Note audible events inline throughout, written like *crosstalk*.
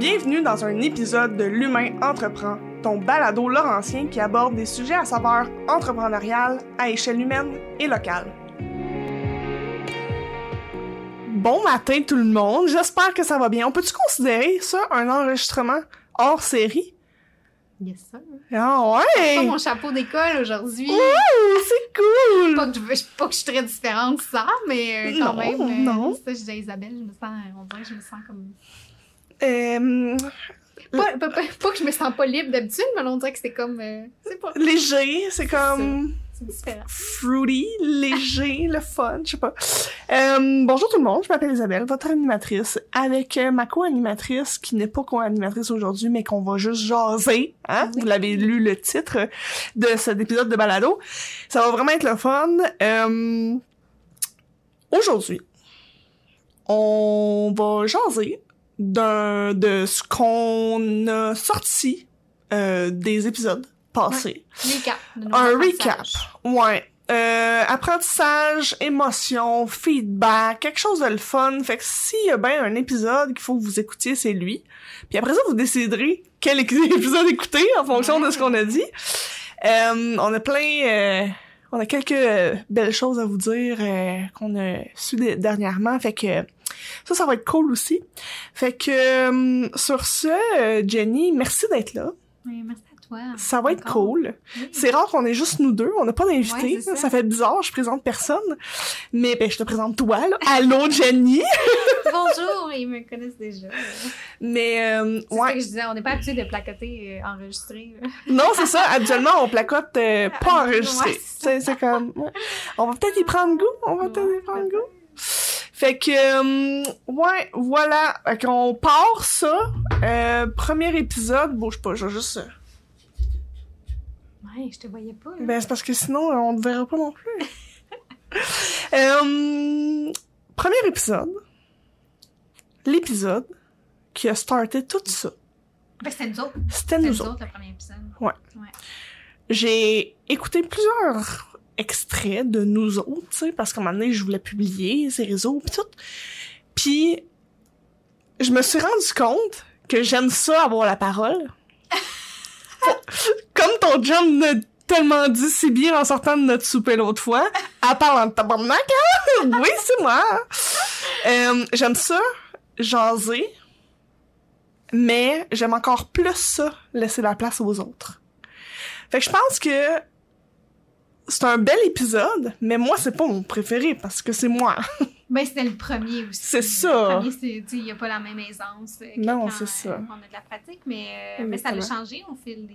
Bienvenue dans un épisode de L'Humain Entreprend, ton balado laurentien qui aborde des sujets à saveur entrepreneuriale à échelle humaine et locale. Bon matin tout le monde, j'espère que ça va bien. On peut-tu considérer ça un enregistrement hors série? Yes, sir. Ah pas ouais! mon chapeau d'école aujourd'hui. Ouh, c'est cool! Pas que, je, pas que je suis très différente de ça, mais euh, quand Non, même. euh, non. Ça, je dis à Isabelle, je me sens, on dirait que je me sens comme. Euh, Pas, pas, pas- pas que je me sens pas libre d'habitude, mais on dirait que c'est comme. euh, c'est pas. léger, c'est comme C'est différent. fruity, léger, *laughs* le fun, je sais pas. Euh, bonjour tout le monde, je m'appelle Isabelle, votre animatrice, avec euh, ma co-animatrice qui n'est pas co-animatrice aujourd'hui, mais qu'on va juste jaser. Hein? Oui. Vous l'avez lu le titre de cet épisode de balado. Ça va vraiment être le fun. Euh, aujourd'hui, on va jaser d'un de ce qu'on a sorti euh, des épisodes passés. Recap. de nos Un recap. Ouais. Euh, apprentissage, émotion, feedback, quelque chose de le fun. Fait que s'il y a bien un épisode qu'il faut que vous écoutiez, c'est lui. Puis après ça, vous déciderez quel *laughs* épisode écouter en fonction de ce qu'on a dit. Euh, on a plein... euh, on a quelques belles choses à vous dire euh, qu'on a su de- dernièrement. Fait que ça, ça va être cool aussi. Fait que euh, sur ce, euh, Jenny, merci d'être là. Oui, merci à toi. Ça va être cool. Oui. C'est rare qu'on ait juste nous deux, on n'a pas d'invité. Ouais, ça. ça. fait bizarre, je présente personne. Mais ben je te présente toi là. Allô *laughs* Jenny. Bonjour, ils me connaissent déjà. Mais euh, C'est ça ouais, que je disais, on n'est pas habitué de placoter euh, enregistré. non, c'est ça, habituellement on placote euh, pas Ouais, enregistré. c'est ça. C'est comme ouais. on va peut-être y prendre goût, on va peut-être y Ouais, prendre goût. Fait que euh, ouais, voilà, fait qu'on part ça. Euh, premier épisode, bouge pas, je vais juste euh, Ouais, je te voyais pas. là. Ben, c'est parce que sinon, euh, on ne verra pas non plus. Euh, *laughs* premier épisode. L'épisode qui a starté tout ça. Ben, c'était nous autres. C'était C'était nous nous autres. autres, le premier épisode. Ouais. Ouais. J'ai écouté plusieurs extraits de nous autres, tu sais, parce qu'à un moment donné, je voulais publier ces réseaux pis tout. Puis, je me suis rendu compte que j'aime ça avoir la parole. *laughs* Comme ton John l'a tellement dit si bien en sortant de notre souper l'autre fois, à parlant de tabarnak, hein? *laughs* Oui, c'est moi. Euh, j'aime ça, jaser, mais j'aime encore plus ça, laisser la place aux autres. Fait que je pense que c'est un bel épisode, mais moi, c'est pas mon préféré parce que c'est moi. *laughs* Ben, c'était le premier aussi. C'est ça. Le premier, il n'y a pas la même aisance. euh, que Non, c'est ça. euh, on a de la pratique, mais, euh, mais ça a changé au fil des.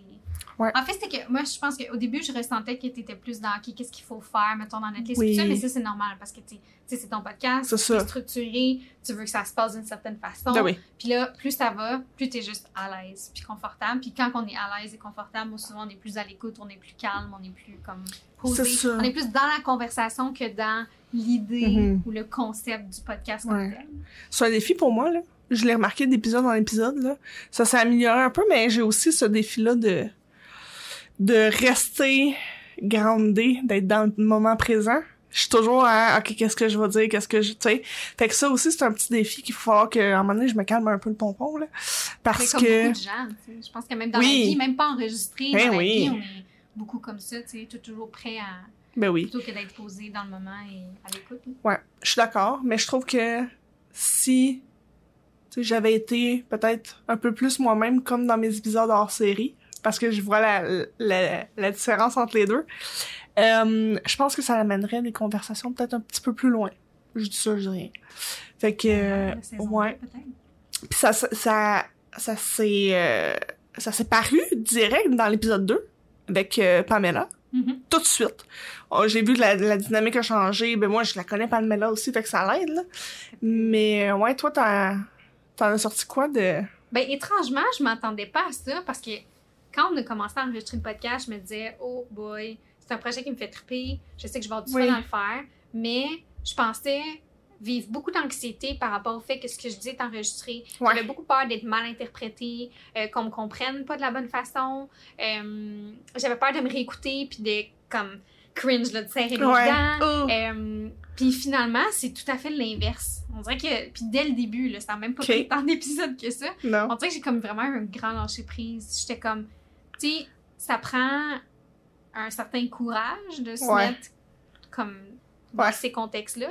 Ouais. En fait, c'est que moi, je pense qu'au début, je ressentais que tu étais plus dans qu'est-ce qu'il faut faire, mettons, dans notre liste, Oui. mais ça, c'est normal parce que tu sais, c'est ton podcast, C'est structuré, tu veux que ça se passe d'une certaine façon. Ben oui. Puis là, plus ça va, plus tu es juste à l'aise puis confortable. Puis quand on est à l'aise et confortable, moi, souvent, on est plus à l'écoute, on est plus calme, on est plus comme posé. On est plus dans la conversation que dans l'idée Mhm. ou le concept du podcast comme Ouais. tel. C'est un défi pour moi, là. Je l'ai remarqué d'épisode en épisode, là. Ça s'est amélioré un peu, mais j'ai aussi ce défi-là de, de rester groundé, d'être dans le moment présent. Je suis toujours à, OK, qu'est-ce que je vais dire, qu'est-ce que je, tu sais. Fait que ça aussi, c'est un petit défi qu'il faut falloir qu'à un moment donné, je me calme un peu le pompon, là. Parce comme que, beaucoup de gens, tu sais. je pense que même dans Oui. la vie, même pas enregistré, Ben dans la oui. vie, on est beaucoup comme ça, tu sais, toujours prêt à, ben oui. plutôt que d'être posé dans le moment et à l'écoute. là. Ouais, je suis d'accord, mais je trouve que si tu sais, j'avais été peut-être un peu plus moi-même comme dans mes épisodes hors série, parce que je vois la, la, la différence entre les deux, euh, je pense que ça amènerait des conversations peut-être un petit peu plus loin. Je dis ça, je dis rien. Fait que, euh, La saison ouais. Puis ça, ça, ça, ça s'est, euh, ça s'est paru direct dans l'épisode 2 avec euh, Pamela Mhm. tout de suite. Oh, j'ai vu que la, la dynamique a changé. Ben moi, je la connais Pamela aussi, fait que ça l'aide, là. Mais euh, ouais, toi, t'as, t'en as sorti quoi de... Ben, étrangement, je m'attendais pas à ça parce que quand on a commencé à enregistrer le podcast, je me disais, oh boy, c'est un projet qui me fait triper, je sais que je vais avoir du Oui. fun à le faire, mais je pensais vivre beaucoup d'anxiété par rapport au fait que ce que je dis est enregistré. Ouais. J'avais beaucoup peur d'être mal interprétée, euh, qu'on me comprenne pas de la bonne façon. Euh, J'avais peur de me réécouter puis de comme cringe là, de serrer les Ouais. dents. Oh. Euh, Puis finalement, c'est tout à fait l'inverse. On dirait que, puis dès le début, là, ça n'a même pas Ok. pris tant d'épisodes que ça. Non. On dirait que j'ai comme vraiment un grand lâcher prise. J'étais comme, tu sais, ça prend un certain courage de se Ouais. mettre comme dans Ouais. ces contextes-là.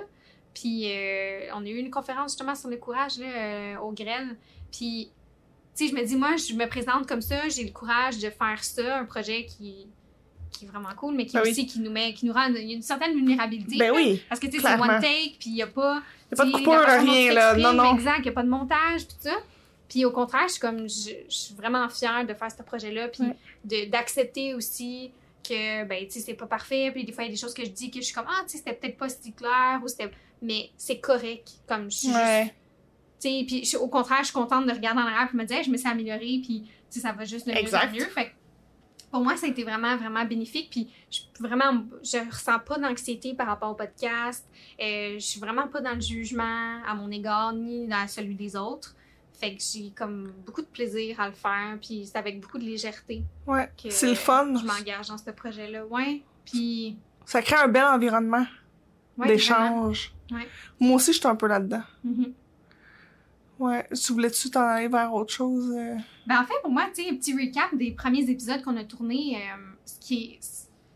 Puis euh, on a eu une conférence justement sur le courage là, euh, au. Puis, tu sais, je me dis, moi, je me présente comme ça, j'ai le courage de faire ça, un projet qui, qui est vraiment cool, mais qui Ben oui. aussi qui nous met, qui nous rend, il y a une certaine vulnérabilité. Ben oui. Parce que tu sais, c'est one take, puis il n'y a pas. Y a pas de coupure, rien, là. Non, non. Exact, il n'y a pas de montage, puis tout ça. Puis au contraire, je suis comme, je, je suis vraiment fière de faire ce projet-là, puis Ouais. d'accepter aussi que, ben, tu sais, c'est pas parfait, puis des fois, il y a des choses que je dis que je suis comme, ah, tu sais, c'était peut-être pas si clair, ou c'était. Mais c'est correct. Comme, je suis Ouais. tu sais, puis je- au contraire, je suis contente de regarder en arrière et me dire, Hey, je me suis améliorée, puis tu sais, ça va juste de mieux en mieux. Fait que pour moi, ça a été vraiment, vraiment bénéfique. Puis je, vraiment, je ressens pas d'anxiété par rapport au podcast. Euh, je suis vraiment pas dans le jugement à mon égard, ni dans celui des autres. Fait que j'ai comme beaucoup de plaisir à le faire, puis c'est avec beaucoup de légèreté Ouais. C'est le fun. je m'engage dans ce projet-là. Ouais, puis... Ça crée un bel environnement ouais, d'échange. Ouais. Moi aussi, je suis un peu là-dedans. Mhm. Ouais. Tu voulais-tu t'en aller vers autre chose? euh? Ben, en fait, pour moi, tu sais, un petit recap des premiers épisodes qu'on a tournés, euh, ce, qui est,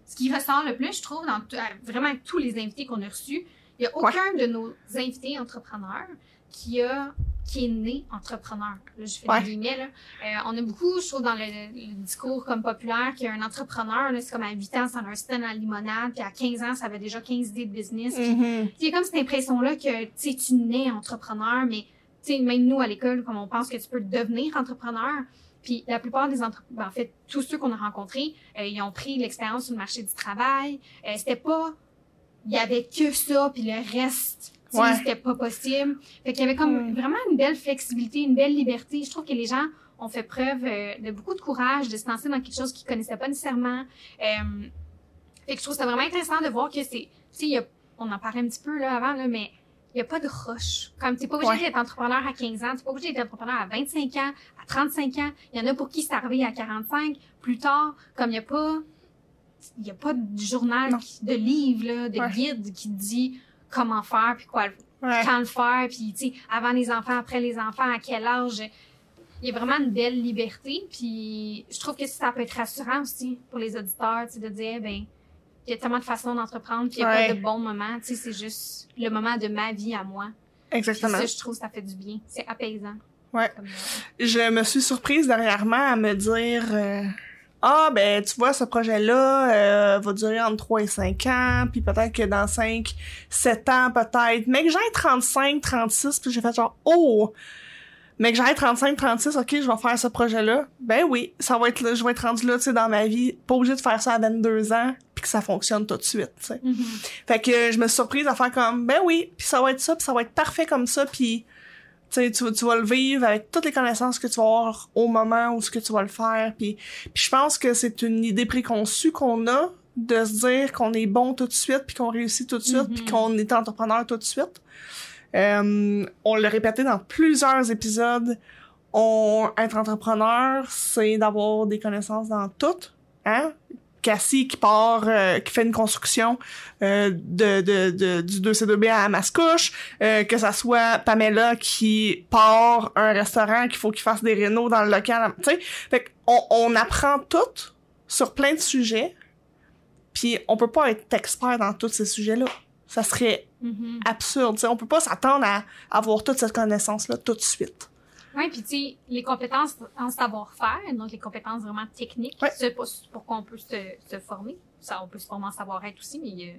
ce qui ressort le plus, je trouve, dans euh, vraiment tous les invités qu'on a reçus, il n'y a aucun de nos invités entrepreneurs qui a qui est né entrepreneur. Là, je fais Ouais. des guillemets, là. Euh, on a beaucoup, je trouve, dans le, le discours comme populaire, qu'un entrepreneur, c'est comme à 8 ans, ça a un stand à limonade, puis à 15 ans, ça avait déjà 15 idées de business. puis Mhm. il y a comme cette impression-là que tu nais entrepreneur, mais même nous à l'école, comme on pense que tu peux devenir entrepreneur. Puis la plupart des entrepreneurs, en fait, tous ceux qu'on a rencontrés, euh, ils ont pris l'expérience sur le marché du travail. Euh, c'était pas, il y avait que ça, puis le reste, Ouais. c'était pas possible. Fait qu'il y avait comme Mm. vraiment une belle flexibilité, une belle liberté. Je trouve que les gens ont fait preuve euh, de beaucoup de courage, de se lancer dans quelque chose qu'ils connaissaient pas nécessairement. Euh, fait que je trouve ça vraiment intéressant de voir que c'est, tu sais, on en parlait un petit peu là avant, là, mais il n'y a pas de rush. Comme t'es pas obligé Ouais. d'être entrepreneur à 15 ans, t'es pas obligé d'être entrepreneur à 25 ans, à 35 ans. Il y en a pour qui c'est arrivé à 45, plus tard. Comme il n'y a pas, il y a pas de journal, qui- de livre, là, de Ouais. guide qui dit comment faire puis quoi, Ouais. quand le faire, puis tu sais, avant les enfants, après les enfants, à quel âge? Il y a vraiment une belle liberté, puis je trouve que ça peut être rassurant aussi pour les auditeurs, tu sais, de dire, ben, il y a tellement de façons d'entreprendre, puis il n'y a Ouais. pas de bon moment, tu sais, c'est juste le moment de ma vie à moi. Puis Exactement. ça, je trouve, ça fait du bien. C'est apaisant. Ouais. Euh, je me suis surprise dernièrement à me dire euh, ah ben tu vois ce projet là euh, va durer entre 3 et 5 ans puis peut-être que dans 5 7 ans peut-être. Mais que j'aille 35 36 puis j'ai fait genre oh! Mais que j'aille 35 36 OK je vais faire ce projet là ben oui ça va être là je vais être rendu là tu sais dans ma vie. Pas obligé de faire ça à 22 ans puis que ça fonctionne tout de suite tu sais. Mhm. fait que je me suis surprise à faire comme ben oui, puis ça va être ça, puis ça va être parfait comme ça, puis tu sais tu, vas- tu vas le vivre avec toutes les connaissances que tu vas avoir au moment où ce que tu vas le faire, puis puis je pense que c'est une idée préconçue qu'on a de se dire qu'on est bon tout de suite puis qu'on réussit tout de suite Mhm. puis qu'on est entrepreneur tout de suite. Euh, on l'a répété dans plusieurs épisodes. On être entrepreneur, c'est d'avoir des connaissances dans tout, hein? Cassie qui part, euh, qui fait une construction euh, de, de, de, du 2C2B à Mascouche, euh, que ça soit Pamela qui part un restaurant qu'il faut qu'il fasse des rénaux dans le local, tu sais. Fait qu'on on apprend tout sur plein de sujets, puis on peut pas être expert dans tous ces sujets-là. Ça serait Mhm. absurde, tu sais. On peut pas s'attendre à avoir toute cette connaissance-là tout de suite. Oui, puis tu sais, les compétences en savoir-faire, donc les compétences vraiment techniques, Ouais. c'est pour, pourquoi on peut se, se former. Ça, on peut se former en savoir-être aussi, mais euh,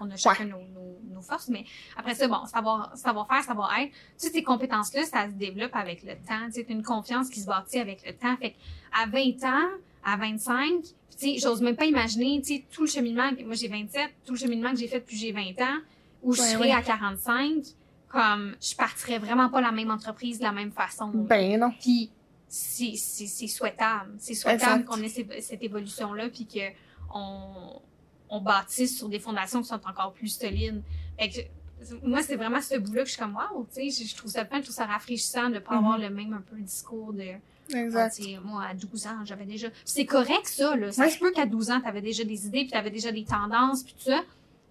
on a chacun nos, nos, nos forces. Mais après ça, bon, savoir, savoir-faire, savoir-être, tu sais, ces compétences-là, ça se développe avec le temps. T'as une confiance qui se bâtit avec le temps. Fait à 20 ans, à 25, tu sais, j'ose même pas imaginer, tu sais, tout le cheminement, que- moi j'ai 27, tout le cheminement que j'ai fait depuis j'ai 20 ans, où je Ouais, serai à 45, comme, je partirais vraiment pas la même entreprise de la même façon. Ben non. Puis c'est c'est- c'est souhaitable. C'est souhaitable qu'on ait cette évolution-là, puis que on, on bâtisse sur des fondations qui sont encore plus solides. Fait que, moi, c'est vraiment ce bout-là que je suis comme, wow, tu sais, je, trouve ça fun, je trouve ça rafraîchissant de pas Mhm. avoir le même un peu discours de, ah, Exact. tu moi, à 12 ans, j'avais déjà, c'est correct ça, là. Ça se peut qu'à 12 ans, t'avais déjà des idées, puis t'avais déjà des tendances, puis tout ça.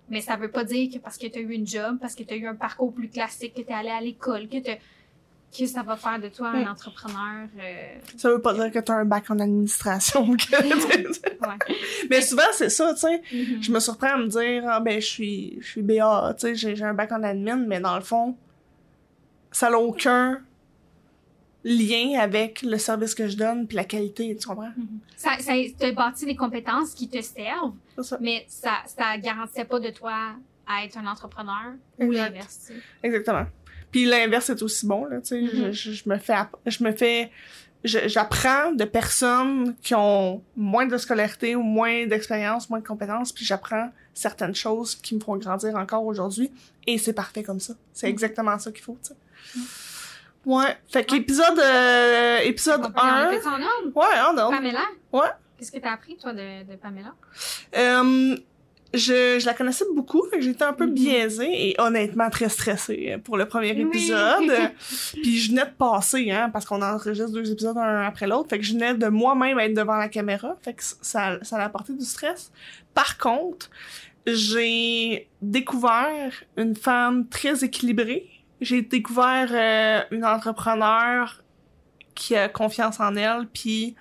Mais ça veut pas dire que parce que tu as eu une job, parce que tu as eu un parcours plus classique, que tu es allé à l'école, que que ça va faire de toi un entrepreneur. euh, Ça veut pas dire que t'as un bac en administration. que- *laughs* ouais. Mais souvent, c'est ça, tu sais. Mhm. Je me surprends à me dire, ah, ben, je suis, je suis BA, tu sais, j'ai un bac en admin, mais dans le fond, ça n'a aucun lien avec le service que je donne puis la qualité, tu comprends? Mhm. Ça, ça te bâti des compétences qui te servent, ça. mais ça, ça garantissait pas de toi à être un entrepreneur ou l'inverse. Exactement. Puis l'inverse est aussi bon, là, tu sais. Mhm. je, je, je me fais, je me fais, j'apprends de personnes qui ont moins de scolarité ou moins d'expérience, moins de compétences, puis j'apprends certaines choses qui me font grandir encore aujourd'hui, et c'est parfait comme ça. C'est Mhm. exactement ça qu'il faut, tu sais. Ouais. Fait qu'épisode, euh, épisode On peut en 1. fait ça en ordre. Ouais, on donne. Pamela? Ouais. Qu'est-ce que t'as appris, toi, de, de Pamela? Euh, je, je la connaissais beaucoup, fait que j'étais un peu Mhm. biaisée et honnêtement très stressée pour le premier Oui. épisode. *laughs* Puis je venais de passer, hein, parce qu'on enregistre deux épisodes un après l'autre, fait que je venais de moi-même être devant la caméra, fait que ça, ça a apporté du stress. Par contre, j'ai découvert une femme très équilibrée. J'ai découvert euh, une entrepreneur qui a confiance en elle, puis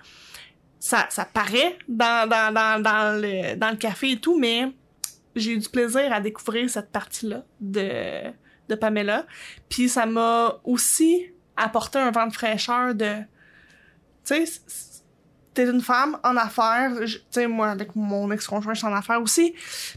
ça, ça paraît dans, dans, dans, le, dans le café et tout, mais j'ai eu du plaisir à découvrir cette partie-là de, de Pamela. Puis ça m'a aussi apporté un vent de fraîcheur de... Tu sais, t'es une femme en affaires, tu sais, moi, avec mon ex-conjoint, je suis en affaires aussi.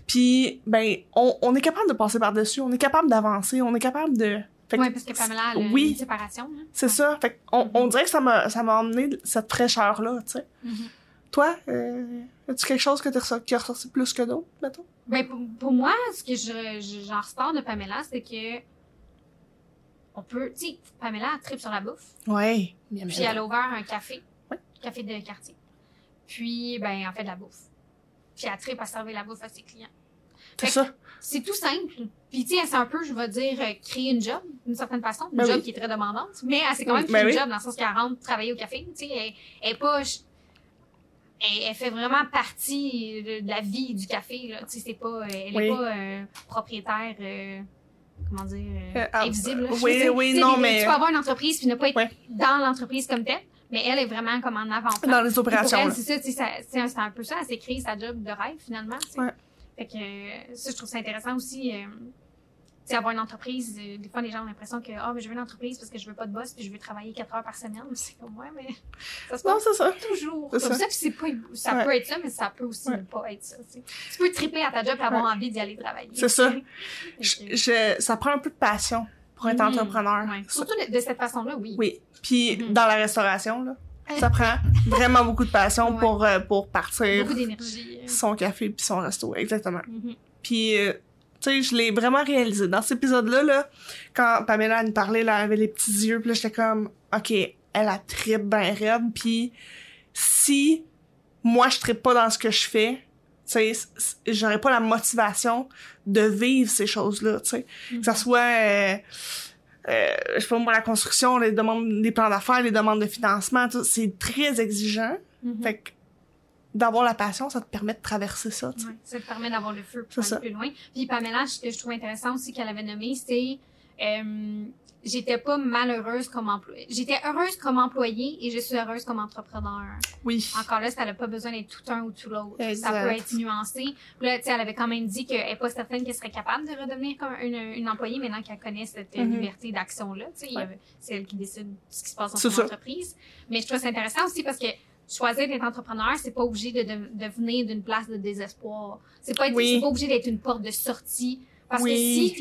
Puis, ben, on, on est capable de passer par-dessus, on est capable d'avancer, on est capable de... Fait que Oui, parce que Pamela a oui. une séparation. hein. C'est ça. Fait on, on dirait que ça m'a, ça m'a emmené cette fraîcheur-là, tu sais. Mhm. Toi, euh, as-tu quelque chose que t'es ressor- qui a ressorti plus que d'autres, mettons? Ben, pour, pour moi, ce que je, je- j'en ressors de Pamela, c'est que on peut, tu sais, Pamela tripe sur la bouffe. Ouais. Bien, Puis elle a ouvert un café. Ouais. Café de quartier. Puis, ben, elle fait de la bouffe. Puis elle tripe à servir la bouffe à ses clients. C'est ça. C'est tout simple. Puis, tu sais, c'est un peu, je vais dire, euh, créer une job, d'une certaine façon. Une Ben job oui. qui est très demandante. Mais elle s'est quand même Ben créée oui. une job dans le sens qu'elle rentre travailler au café. Tu sais, elle, elle est pas... Elle, elle fait vraiment partie de, la vie du café, là. Tu sais, c'est pas... euh, Elle Oui. est pas euh, propriétaire... euh, comment dire... euh, ah, invisible. là. oui, oui, non, mais- Tu peux avoir une entreprise puis ne pas être Ouais. dans l'entreprise comme telle. Mais elle est vraiment comme en avant-plan. Dans les opérations, c'est ça, c'est un, c'est un peu ça, elle s'est créée sa job de rêve, finalement, tu sais. Ouais. Fait que, euh, ça, je trouve ça intéressant aussi, euh, tu sais, avoir une entreprise, euh, des fois, les gens ont l'impression que, ah, mais je veux une entreprise parce que je veux pas de boss puis je veux travailler quatre heures par semaine. *laughs* C'est comme, ouais, mais ça se passe c'est ça. toujours c'est comme ça. ça, puis c'est pas, ça Ouais. peut être ça, mais ça peut aussi Ouais. ne pas être ça, tu peux triper à ta job et avoir envie d'y aller travailler. C'est ça. *laughs* Je, je- ça prend un peu de passion pour être entrepreneur. Surtout de, de cette façon-là, oui. Oui. Puis Mhm. dans la restauration, là, *laughs* ça prend vraiment beaucoup de passion Ouais. pour, euh, pour partir Beaucoup d'énergie. euh. son café puis son resto. Exactement. Mhm. Puis, euh, tu sais, je l'ai vraiment réalisé. Dans cet épisode-là, là, quand Pamela nous parlait, là, elle avait les petits yeux, puis là, j'étais comme, OK, elle a trip ben raide, puis si moi, je trippe pas dans ce que je fais, tu sais, j'aurais pas la motivation de vivre ces choses-là, tu sais. Que ça soit, euh, euh, je sais pas moi, la construction, les demandes, des plans d'affaires, les demandes de financement, tout, c'est très exigeant. Mhm. Fait que d'avoir la passion, ça te permet de traverser ça. Ouais, ça te permet d'avoir le feu pour ça. aller plus loin. Puis Pamela, ce que je trouve intéressant aussi qu'elle avait nommé, c'est euh, j'étais pas malheureuse comme employée. J'étais heureuse comme employée et je suis heureuse comme entrepreneur. Oui. Encore là, ça n'a pas besoin d'être tout un ou tout l'autre. Ça peut être nuancé. Là, tu sais, elle avait quand même dit qu'elle n'est pas certaine qu'elle serait capable de redevenir comme une, une employée maintenant qu'elle connaît cette Mhm. liberté d'action-là. Tu sais, Ouais. c'est elle qui décide de ce qui se passe dans son ça. entreprise. Mais je trouve ça intéressant aussi parce que choisir d'être entrepreneur, c'est pas obligé de, de, de venir d'une place de désespoir. C'est pas, être- Oui. c'est pas obligé d'être une porte de sortie. Parce Oui. que si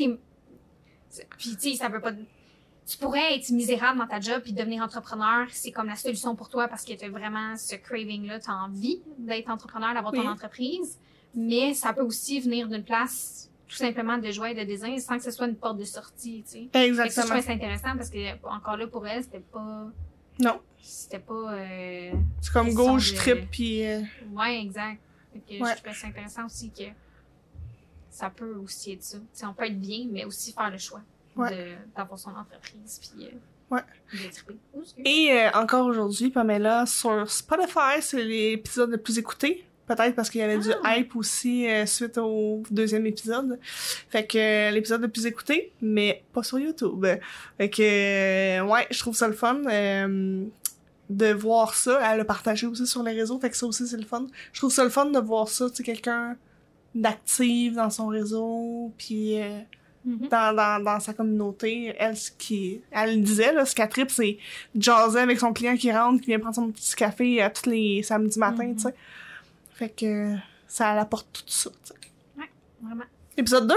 t'es, puis tu sais, ça veut pas, tu pourrais être misérable dans ta job puis devenir entrepreneur, c'est comme la solution pour toi parce que tu as vraiment ce craving-là, tu as envie d'être entrepreneur, d'avoir ton entreprise. Mais ça peut aussi venir d'une place tout simplement de joie et de design sans que ce soit une porte de sortie, tu sais. Que ça, je Exactement. ça intéressant parce que, encore là, pour elle, c'était pas, Non. c'était pas, euh, C'est comme gauche, de- trip, puis euh, Ouais, exact. Fait que Ouais. je trouvais ça intéressant aussi que ça peut aussi être ça. T'sais, on peut être bien, mais aussi faire le choix Ouais. d'avoir son entreprise puis euh, Ouais. de. Oh. Et euh, encore aujourd'hui, Pamela, sur Spotify, c'est l'épisode le plus écouté. Peut-être parce qu'il y avait du Ah. hype aussi euh, suite au deuxième épisode. Fait que euh, l'épisode le plus écouté, mais pas sur YouTube. Fait que, euh, ouais, je trouve ça le fun. euh, de voir ça, elle l'a partagé aussi sur les réseaux, fait que ça aussi c'est le fun. Je trouve ça le fun de voir ça, tu sais, quelqu'un d'actif dans son réseau, puis euh, Mhm. dans, dans, dans sa communauté, elle, ce qui, elle le disait, là, ce qu'elle tripe, c'est jaser avec son client qui rentre, qui vient prendre son petit café à tous les samedis matins, Mhm. tu sais. Fait que ça apporte tout ça, tu sais. Vraiment. Épisode 2?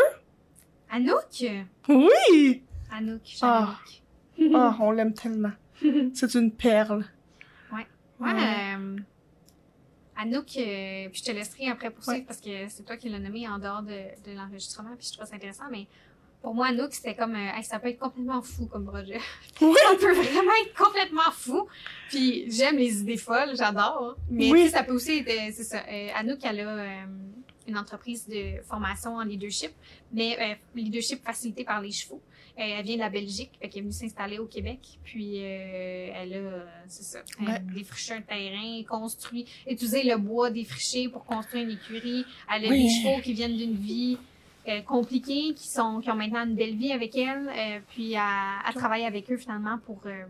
Anouk! Oui! Anouk, j'aime Ah. Anouk. Ah, *laughs* on l'aime tellement. *laughs* C'est une perle. Ouais, Ouais. euh, Anouk, euh, puis je te laisserai après poursuivre parce que c'est toi qui l'as nommé en dehors de, de l'enregistrement, puis je trouve ça intéressant, mais pour moi, Anouk, c'était comme, euh, hey, ça peut être complètement fou comme projet. *laughs* Oui! ça peut vraiment être complètement fou. Puis j'aime les idées folles, j'adore. Mais Oui. ça peut aussi être, euh, c'est ça. Euh, Anouk, elle a euh, une entreprise de formation en leadership, mais leadership facilité par les chevaux. Elle vient de la Belgique, fait qu'elle est venue s'installer au Québec. Puis elle a, c'est ça, elle Ouais. défriché un terrain, construit, utilisé le bois défriché pour construire une écurie. Elle a Oui. des chevaux qui viennent d'une vie euh, compliquées, qui sont qui ont maintenant une belle vie avec elle, euh, puis à, à travailler avec eux finalement pour euh,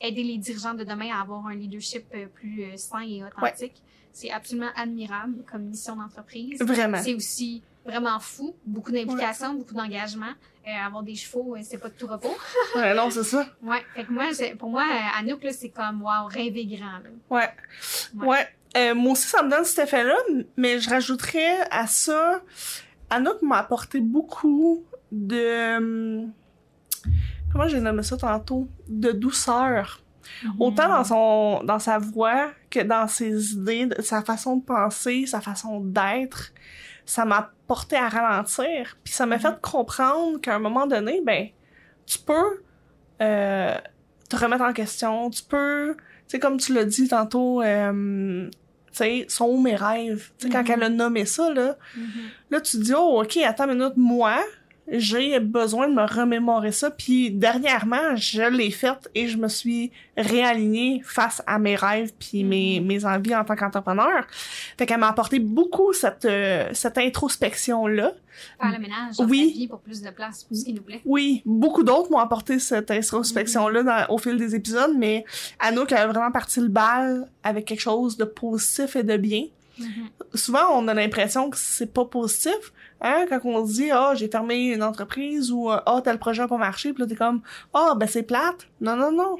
aider les dirigeants de demain à avoir un leadership euh, plus euh, sain et authentique. C'est absolument admirable comme mission d'entreprise. Vraiment. C'est aussi vraiment fou, beaucoup d'implication, beaucoup d'engagement. Euh, avoir des chevaux, c'est pas de tout repos. *laughs* Ouais, non, c'est ça. Ouais, fait que moi, pour moi, Anouk, là, c'est comme, wow, rêver grand. là. Ouais. Ouais. Ouais. Euh, moi aussi, ça me donne cet effet-là, mais je rajouterais à ça, Anouk m'a apporté beaucoup de... hum, Comment j'ai nommé ça tantôt? De douceur. Autant dans son dans sa voix que dans ses idées, sa façon de penser, sa façon d'être, ça m'a porté à ralentir. Puis ça m'a Mhm. fait comprendre qu'à un moment donné, ben tu peux euh, te remettre en question, tu peux, tu sais comme tu l'as dit tantôt, euh, tu sais, sont où mes rêves? Tu sais quand Mhm. elle a nommé ça là, Mhm. Là, tu te dis, oh, OK, attends une minute, moi, j'ai besoin de me remémorer ça. Puis, dernièrement, je l'ai faite et je me suis réalignée face à mes rêves puis mes, Mhm. mes envies en tant qu'entrepreneur. Fait qu'elle m'a apporté beaucoup cette, euh, cette introspection-là. Faire le ménage dans Oui. vie pour plus de place, pour ce qui nous plaît. Oui, beaucoup d'autres m'ont apporté cette introspection-là dans- au fil des épisodes, mais Anouk a vraiment parti le bal avec quelque chose de positif et de bien. Mhm. souvent on a l'impression que c'est pas positif hein quand on se dit ah j'ai fermé une entreprise ou ah tel projet a pas marché puis là t'es comme ah ben c'est plate non non non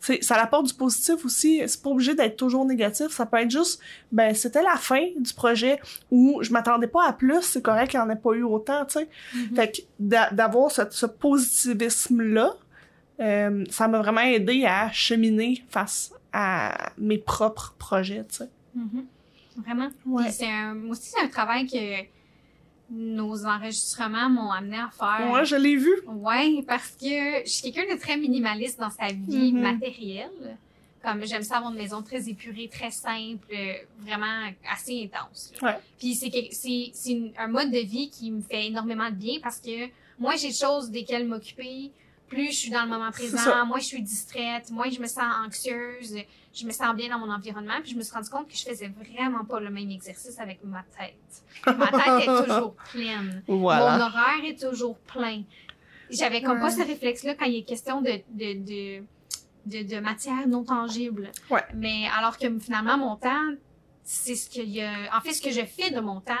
c'est ça apporte du positif aussi c'est pas obligé d'être toujours négatif ça peut être juste ben c'était la fin du projet ou je m'attendais pas à plus c'est correct qu'il y en ait pas eu autant tu sais Mhm. fait que d'a- d'avoir ce, ce positivisme là ça m'a vraiment aidé à cheminer face à mes propres projets tu sais Mhm. Vraiment. Ouais. C'est un, moi aussi, c'est un travail que nos enregistrements m'ont amené à faire. moi je l'ai vu Ouais, parce que je suis quelqu'un de très minimaliste dans sa vie Mhm. matérielle. Comme j'aime ça avoir une maison très épurée, très simple, vraiment assez intense. là. Ouais. Puis c'est un mode de vie qui me fait énormément de bien parce que moi j'ai des choses desquelles m'occuper. Plus je suis dans le moment présent, moins je suis distraite, moins je me sens anxieuse, je me sens bien dans mon environnement. Puis je me suis rendu compte que je faisais vraiment pas le même exercice avec ma tête. Ma tête est *laughs* toujours pleine. Mon horaire est toujours plein. J'avais comme pas Ouais. ce réflexe-là quand il est question de, de, de, de, de matière non tangible. Ouais. Mais alors que finalement, mon temps, c'est ce qu'il y a. En fait, ce que je fais de mon temps,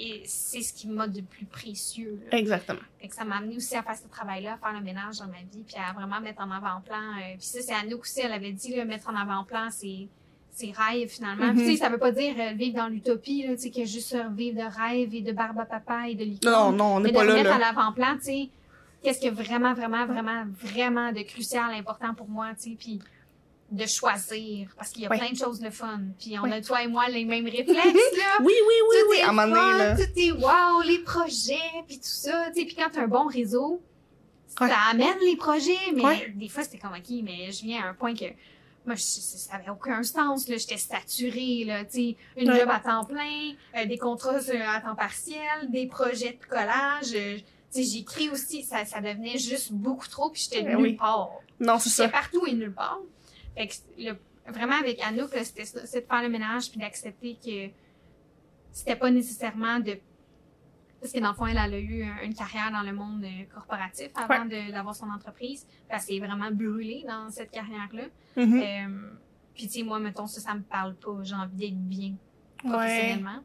et c'est ce qui m'a de plus précieux. là. Exactement. Fait que ça m'a amené aussi à faire ce travail-là, à faire le ménage dans ma vie, puis à vraiment mettre en avant-plan. euh, puis ça, c'est Anouk aussi, elle avait dit, là, mettre en avant-plan ses, ses rêves, finalement. Mhm. Puis tu sais, ça veut pas dire euh, vivre dans l'utopie, là, tu sais, que juste euh, vivre de rêves et de barbe à papa et de licorne. Non, non, on n'est de pas là, remettre à là. l'avant-plan, tu sais, qu'est-ce que vraiment, vraiment, vraiment, vraiment de crucial, important pour moi, tu sais, puis de choisir, parce qu'il y a plein de choses de fun. Puis on a, toi et moi, les mêmes réflexes, là. *laughs* Oui, oui, oui, tout oui, est à donné, fun, là. tout est wow, les projets, puis tout ça, tu sais, puis quand t'as un bon réseau, Ouais. ça amène les projets, mais Ouais. des fois, c'était comme, OK, mais je viens à un point que moi, je, ça avait aucun sens, là, j'étais saturée, là, tu sais, une job à temps plein, euh, des contrats sur- à temps partiel, des projets de collage, euh, tu sais, j'écris aussi, ça, ça devenait juste beaucoup trop, puis j'étais Ben nulle oui. part. Non, c'est ça. partout et nulle part. Fait que le- vraiment avec Anouk, c'était de faire le ménage puis d'accepter que c'était pas nécessairement de parce que dans le fond, elle, elle a eu une carrière dans le monde euh, corporatif avant d'avoir son entreprise. Parce qu'elle est vraiment brûlée dans cette carrière-là. Mhm. Euh, puis, tu sais, moi, mettons, ça, ça me parle pas. J'ai envie d'être bien professionnellement.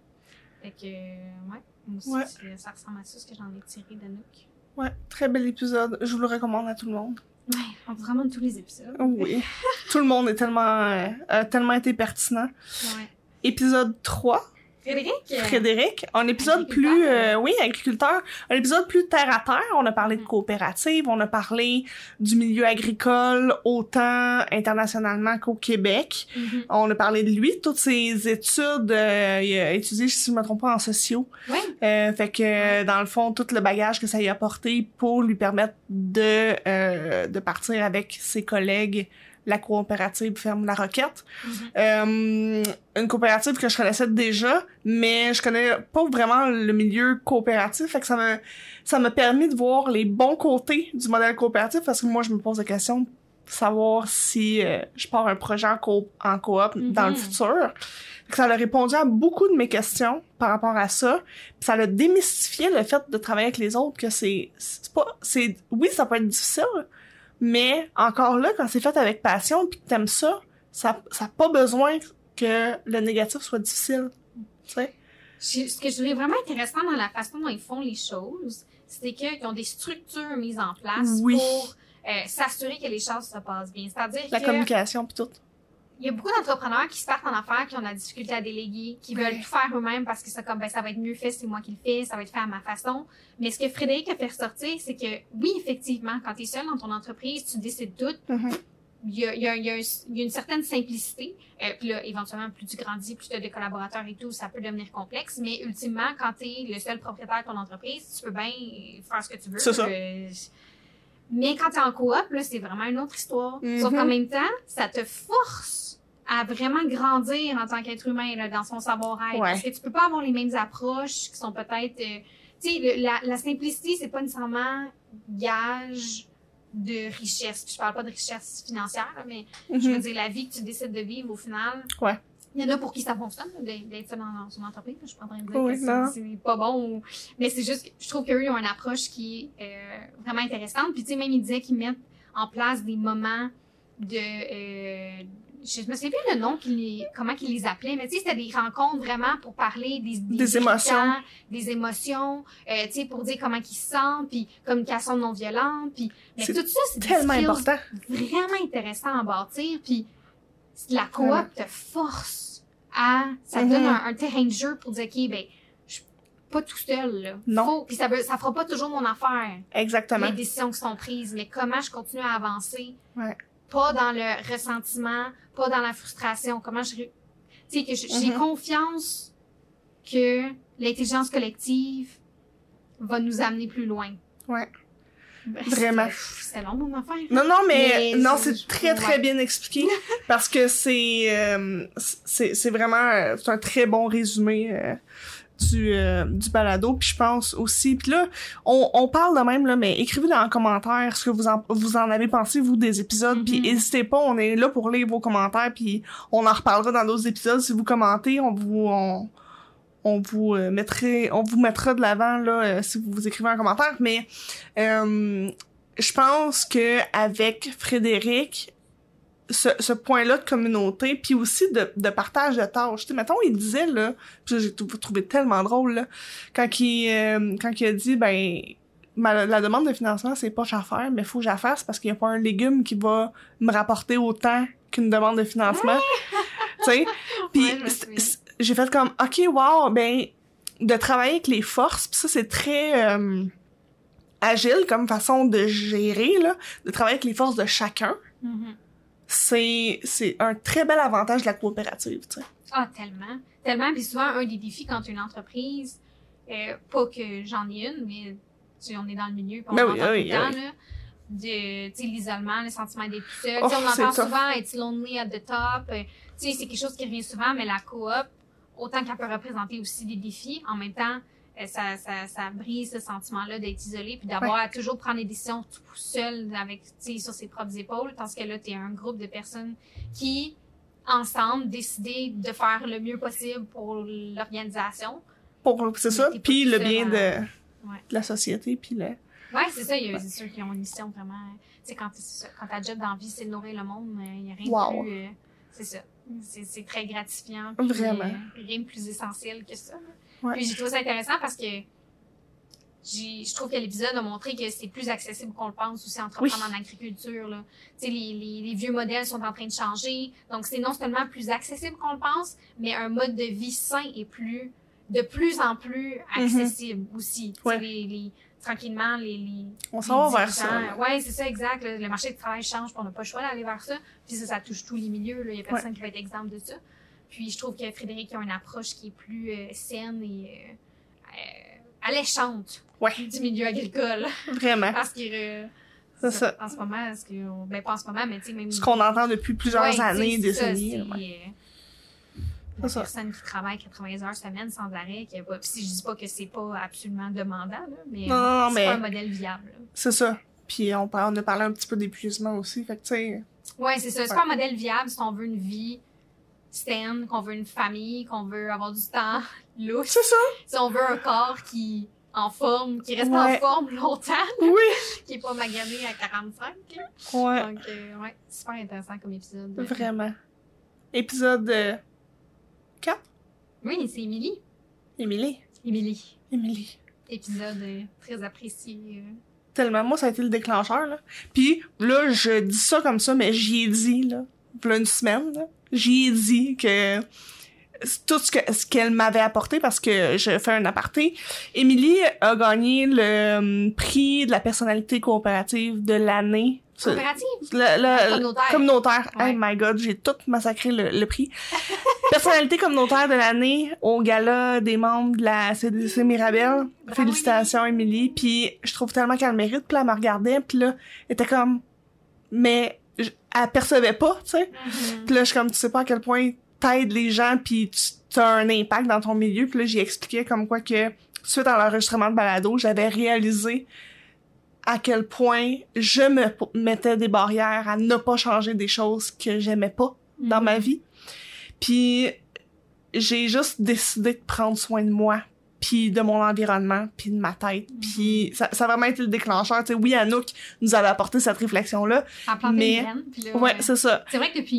Fait que, ouais, moi aussi, Ouais. ça ressemble à ça, ce que j'en ai tiré de Nook. Ouais, très bel épisode. Je vous le recommande à tout le monde. Ouais, vraiment tous les épisodes. Oui. tout le monde est tellement, euh, a tellement été pertinent. Ouais. Épisode 3, Frédéric? euh, Frédéric. Un épisode plus, euh, oui, agriculteur. Un épisode plus terre à terre. On a parlé de Mhm. coopérative, on a parlé du milieu agricole autant internationalement qu'au Québec. mhm. On a parlé de lui, toutes ses études, euh, il a étudié, si je me trompe pas, en sociaux. Euh, fait que, dans le fond, tout le bagage que ça lui a apporté pour lui permettre de, euh, de partir avec ses collègues la coopérative Ferme La Roquette. Mhm. Euh, une coopérative que je connaissais déjà, mais je connais pas vraiment le milieu coopératif, fait que ça m'a ça m'a permis de voir les bons côtés du modèle coopératif parce que moi je me pose la question savoir si euh, je pars un projet en coop en coop dans le Mhm. futur. Fait que ça a répondu à beaucoup de mes questions par rapport à ça. Puis ça a démystifié le fait de travailler avec les autres que c'est c'est pas c'est oui ça peut être difficile, mais encore là quand c'est fait avec passion puis que t'aimes ça, ça ça a pas besoin que le négatif soit difficile. Tu sais? Je- Ce que je trouvais vraiment intéressant dans la façon dont ils font les choses, c'est qu'ils ont des structures mises en place Oui. pour euh, s'assurer que les choses se passent bien. C'est-à-dire La que communication puis tout. Il y a beaucoup d'entrepreneurs qui se partent en affaires, qui ont de la difficulté à déléguer, qui Ouais. veulent tout faire eux-mêmes parce que c'est comme ben ça va être mieux fait, c'est moi qui le fais, ça va être fait à ma façon. Mais ce que Frédéric a fait ressortir, c'est que oui, effectivement, quand tu es seul dans ton entreprise, tu décides tout, il y a, il y a- il y a un- il y a une certaine simplicité. Euh, puis là, éventuellement, plus tu grandis, plus tu as de collaborateurs et tout, ça peut devenir complexe. Mais ultimement, quand tu es le seul propriétaire de ton entreprise, tu peux bien faire ce que tu veux. C'est ça. Euh, mais quand tu es en coop, là, c'est vraiment une autre histoire. Mhm. Sauf qu'en même temps, ça te force à vraiment grandir en tant qu'être humain là, dans son savoir-être. Ouais. Parce que tu peux pas avoir les mêmes approches qui sont peut-être... euh, tu sais, la, la simplicité, c'est pas nécessairement gage de richesse. Puis je parle pas de richesse financière, mais je veux Mhm. dire, la vie que tu décides de vivre, au final. Ouais. Il y en a pour qui ça fonctionne, d'être seul dans, son entreprise. Je suis pas en train de dire Oui, que c'est- pas bon. ou- Mais c'est juste, que je trouve qu'eux, ils ont une approche qui est euh, vraiment intéressante. Puis, tu sais, même, ils disaient qu'ils mettent en place des moments de... Euh, je me souviens plus le nom, les- comment qu'ils les appelaient, mais tu sais, c'était des rencontres vraiment pour parler des, Des émotions. des émotions, euh, tu sais, pour dire comment ils se sentent, puis communication non violente, puis... Mais C'est tout ça, c'est Tellement important. vraiment intéressant à bâtir, puis la coop te force à... Ça te donne un, un terrain de jeu pour dire, OK, ben, je suis pas tout seul, là. Non. Faut- Puis ça, ça fera pas toujours mon affaire, Exactement. les décisions qui sont prises, mais comment je continue à avancer, Ouais. pas dans le ressentiment, pas dans la frustration, comment je... Tu sais, que j'ai Mhm. confiance que l'intelligence collective va nous amener plus loin. Ouais. Ben, Vraiment. C'est long, mon affaire. Non, non, mais, Mais non, c'est- très, très ouais. bien expliqué *laughs* parce que c'est, euh, c'est, c'est vraiment, c'est un très bon résumé euh, du, euh, du balado. Puis je pense aussi, puis là, on, on parle de même là, mais écrivez dans les commentaires ce que vous en, vous en avez pensé vous des épisodes. Puis Mhm. n'hésitez pas, on est là pour lire vos commentaires. Puis on en reparlera dans d'autres épisodes si vous commentez, on vous, on, on vous euh, mettrait, on vous mettra de l'avant là euh, si vous vous écrivez un commentaire. Mais euh, je pense que avec Frédéric, ce, ce point-là de communauté, puis aussi de, de partage de tâches. Tu sais, mettons, il disait, là, puis j'ai trou- trouvé tellement drôle, là, quand il, euh, quand il a dit, ben, ma- la demande de financement, c'est pas à faire, mais faut que j'en fasse parce qu'il y a pas un légume qui va me rapporter autant qu'une demande de financement. *laughs* tu sais, puis J'ai fait comme, OK, wow, ben, de travailler avec les forces, pis ça, c'est très euh, agile comme façon de gérer, là, de travailler avec les forces de chacun. Mhm. C'est, c'est un très bel avantage de la coopérative, tu sais. Ah, tellement. Tellement. Puis souvent, un des défis quand une entreprise, euh, pas que j'en ai une, mais tu on est dans le milieu, puis on Ben entend oui, tout oui, le temps, oui. là, de, l'isolement, le sentiment d'être tout seul. Oh, on entend souvent être lonely at the top. Euh, tu sais, c'est quelque chose qui revient souvent, mais la coop, autant qu'elle peut représenter aussi des défis, en même temps, euh, ça, ça, ça brise ce sentiment-là d'être isolé, puis d'avoir à toujours prendre des décisions tout seul avec, tu sais, sur ses propres épaules, parce que là, t'es un groupe de personnes qui ensemble, décider de faire le mieux possible pour l'organisation. Pour, c'est ça, puis le bien de, Ouais. de la société, puis le... Ouais, c'est ça. Il y a c'est sûr qu'ils ont une mission vraiment. Tu sais, quand, quand ta job d'envie, c'est de nourrir le monde, euh, il n'y a rien Wow. de plus. euh, c'est ça. C'est très gratifiant. Vraiment. euh, rien de plus essentiel que ça. Ouais. Puis j'ai trouvé ça intéressant parce que j'ai- je trouve que l'épisode a montré que c'est plus accessible qu'on le pense aussi entreprendre en agriculture. Là. Tu sais, les, les, les vieux modèles sont en train de changer. Donc, c'est non seulement plus accessible qu'on le pense, mais un mode de vie sain est plus, de plus en plus accessible aussi. Ouais. les, tranquillement, les, les, On s'en va vers ça. là. Ouais, c'est ça, exact. Le, le marché du travail change, puis on n'a pas le choix d'aller vers ça. Puis ça, ça touche tous les milieux. là. Il y a personne qui va être exemple de ça. Puis je trouve que Frédéric a une approche qui est plus euh, saine et euh, euh, alléchante Ouais, du milieu agricole. vraiment. *laughs* Parce que euh, C'est ça. En ce moment, est-ce que ben pas en ce moment, mais tu sais même Ce qu'on entend depuis plusieurs Ouais, années, décennies. Personne qui travaille 80 heures semaine sans arrêt, qui a pas, puis si je dis pas que c'est pas absolument demandant, là, mais, c'est mais- pas un modèle viable. C'est ça. Puis on, on a parlé un petit peu d'épuisement aussi, fait que tu sais... Ouais, c'est ça. C'est pas un modèle viable si on veut une vie saine, qu'on veut une famille, qu'on veut avoir du temps *laughs* louche. C'est ça! Si on veut un corps qui en forme, qui reste Ouais. en forme longtemps, Oui! *laughs* qui est pas magané à 45. là. Ouais, Donc, euh, ouais, super intéressant comme épisode. vraiment. Épisode euh, 4? Oui, c'est Émilie. Émilie. Émilie. Émilie. Épisode euh, très apprécié. euh. Tellement, moi, ça a été le déclencheur, là. Puis là, je dis ça comme ça, mais j'y ai dit, là, voilà une semaine, là, j'y ai dit que tout ce que ce qu'elle m'avait apporté parce que je fais un aparté. Émilie a gagné le hum, prix de la personnalité coopérative de l'année. Coopérative? Le, le- Communautaire. communautaire. Ouais. Oh my god, j'ai tout massacré le, le prix. *laughs* Personnalité communautaire de l'année au gala des membres de la CDC Mirabel. Félicitations, Émilie. Puis je trouve tellement qu'elle le mérite. Puis là, elle me regardait, puis là, elle était comme... Mais je- elle percevait pas, tu sais. Mhm. Puis là, je suis comme, tu sais pas à quel point t'aides les gens, puis tu as un impact dans ton milieu. Puis là, j'ai expliqué comme quoi que, suite à l'enregistrement de balado, j'avais réalisé à quel point je me mettais des barrières à ne pas changer des choses que j'aimais pas dans Mhm. ma vie. Puis j'ai juste décidé de prendre soin de moi, puis de mon environnement, puis de ma tête. Puis ça, ça a vraiment été le déclencheur. Tu sais, oui, Anouk nous avait apporté cette réflexion-là. Mais- graine, puis là, Ouais, c'est ça. c'est vrai que depuis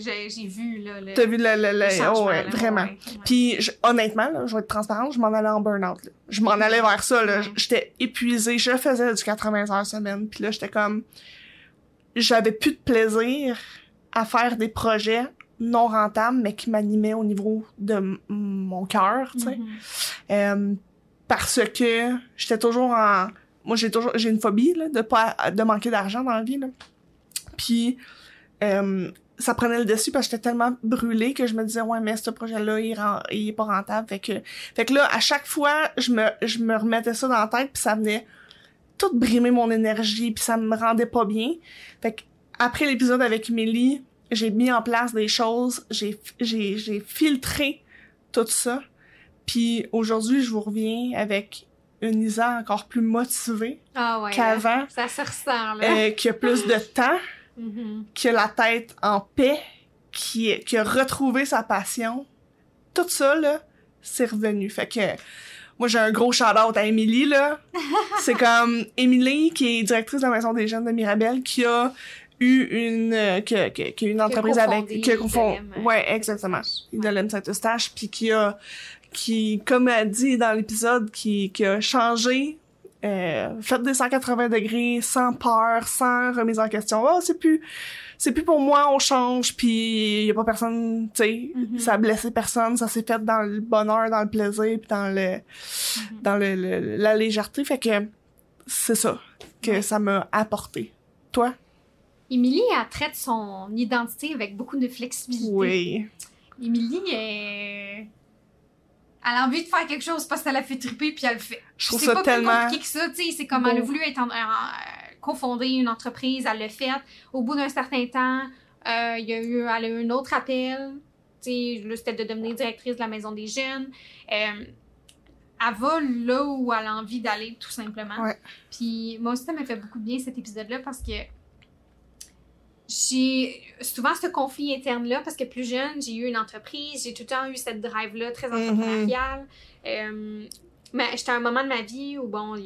sais, j'ai vu là, le, T'as vu le, le, le- le oh ouais, là, vraiment. ouais, ouais. Puis je- honnêtement, là, je vais être transparente, je m'en allais en burn-out. Je m'en allais vers ça. Là. J'étais épuisée. Je faisais du 80 heures semaine. Puis là, j'étais comme... J'avais plus de plaisir à faire des projets non rentables, mais qui m'animaient au niveau de mon cœur, tu sais. Mhm. Euh, parce que j'étais toujours en... Moi, j'ai toujours... J'ai une phobie, là, de pas... de manquer d'argent dans la vie, là. Puis... euh, ça prenait le dessus parce que j'étais tellement brûlée que je me disais ouais mais ce projet là il, rend- il est pas rentable fait que fait que là à chaque fois je me je me remettais ça dans la tête puis ça venait tout brimer mon énergie puis ça me rendait pas bien fait que après l'épisode avec Millie j'ai mis en place des choses j'ai j'ai j'ai filtré tout ça puis aujourd'hui je vous reviens avec une Isa encore plus motivée Ah ouais. qu'avant Ça se ressent, là. euh, qui a plus de temps Mhm. qui a la tête en paix, qui, est- qui a retrouvé sa passion. Tout ça, là, c'est revenu. Fait que, moi, j'ai un gros shout-out à Émilie, là. *laughs* c'est comme Émilie, qui est directrice de la Maison des Jeunes de Mirabel, qui a eu une, euh, qui a eu une entreprise avec, a confond- ouais, exactement. Idolem Saint-Eustache, puis qui a, qui, comme elle dit dans l'épisode, qui, qui a changé euh, fait des 180 degrés sans peur, sans remise en question. Oh, c'est plus c'est plus pour moi, on change puis y a pas personne, tu sais, Mhm. ça a blessé personne, ça s'est fait dans le bonheur, dans le plaisir puis dans le Mhm. dans le, le- la légèreté fait que c'est ça que Ouais. ça m'a apporté. Toi? Émilie, elle traite son identité avec beaucoup de flexibilité. Oui. Émilie, est... elle a envie de faire quelque chose parce qu'elle a fait triper puis elle le fait. Je trouve ça pas tellement plus compliqué que ça, tu sais. C'est comme elle a voulu être en, en- cofonder une entreprise, elle l'a fait. Au bout d'un certain temps, euh, il y a eu, elle a eu un autre appel. Tu sais, c'était de devenir directrice de la maison des jeunes. Euh, elle va là où elle a envie d'aller, tout simplement. Ouais. Puis moi aussi, ça m'a fait beaucoup de bien cet épisode-là parce que j'ai souvent ce conflit interne-là parce que plus jeune, j'ai eu une entreprise, j'ai tout le temps eu cette drive-là très Mhm. entrepreneuriale. Euh, mais j'étais à un moment de ma vie où, bon, tu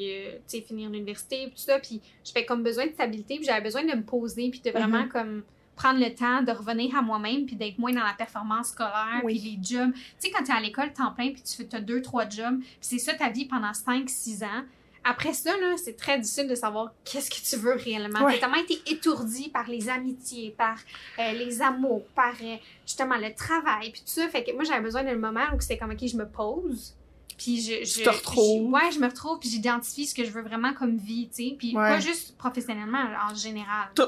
sais, finir l'université, tout ça, puis j'avais comme besoin de stabilité, puis j'avais besoin de me poser, puis de vraiment Mhm. comme prendre le temps de revenir à moi-même, puis d'être moins dans la performance scolaire, Oui. puis les jobs. Tu sais, quand t'es à l'école temps plein, puis tu fais t'as deux, trois jobs, puis c'est ça ta vie pendant 5, 6 ans. Après ça, là, c'est très difficile de savoir qu'est-ce que tu veux réellement. Ouais. T'as tellement été étourdi par les amitiés, par euh, les amours, par euh, justement le travail, puis tout ça. Fait que moi, j'avais besoin d'un moment où c'était comme, OK, je me pose, puis je... je te retrouves. je- ouais, je me retrouve, puis j'identifie ce que je veux vraiment comme vie, tu sais. Puis Ouais. pas juste professionnellement, en général. Tout.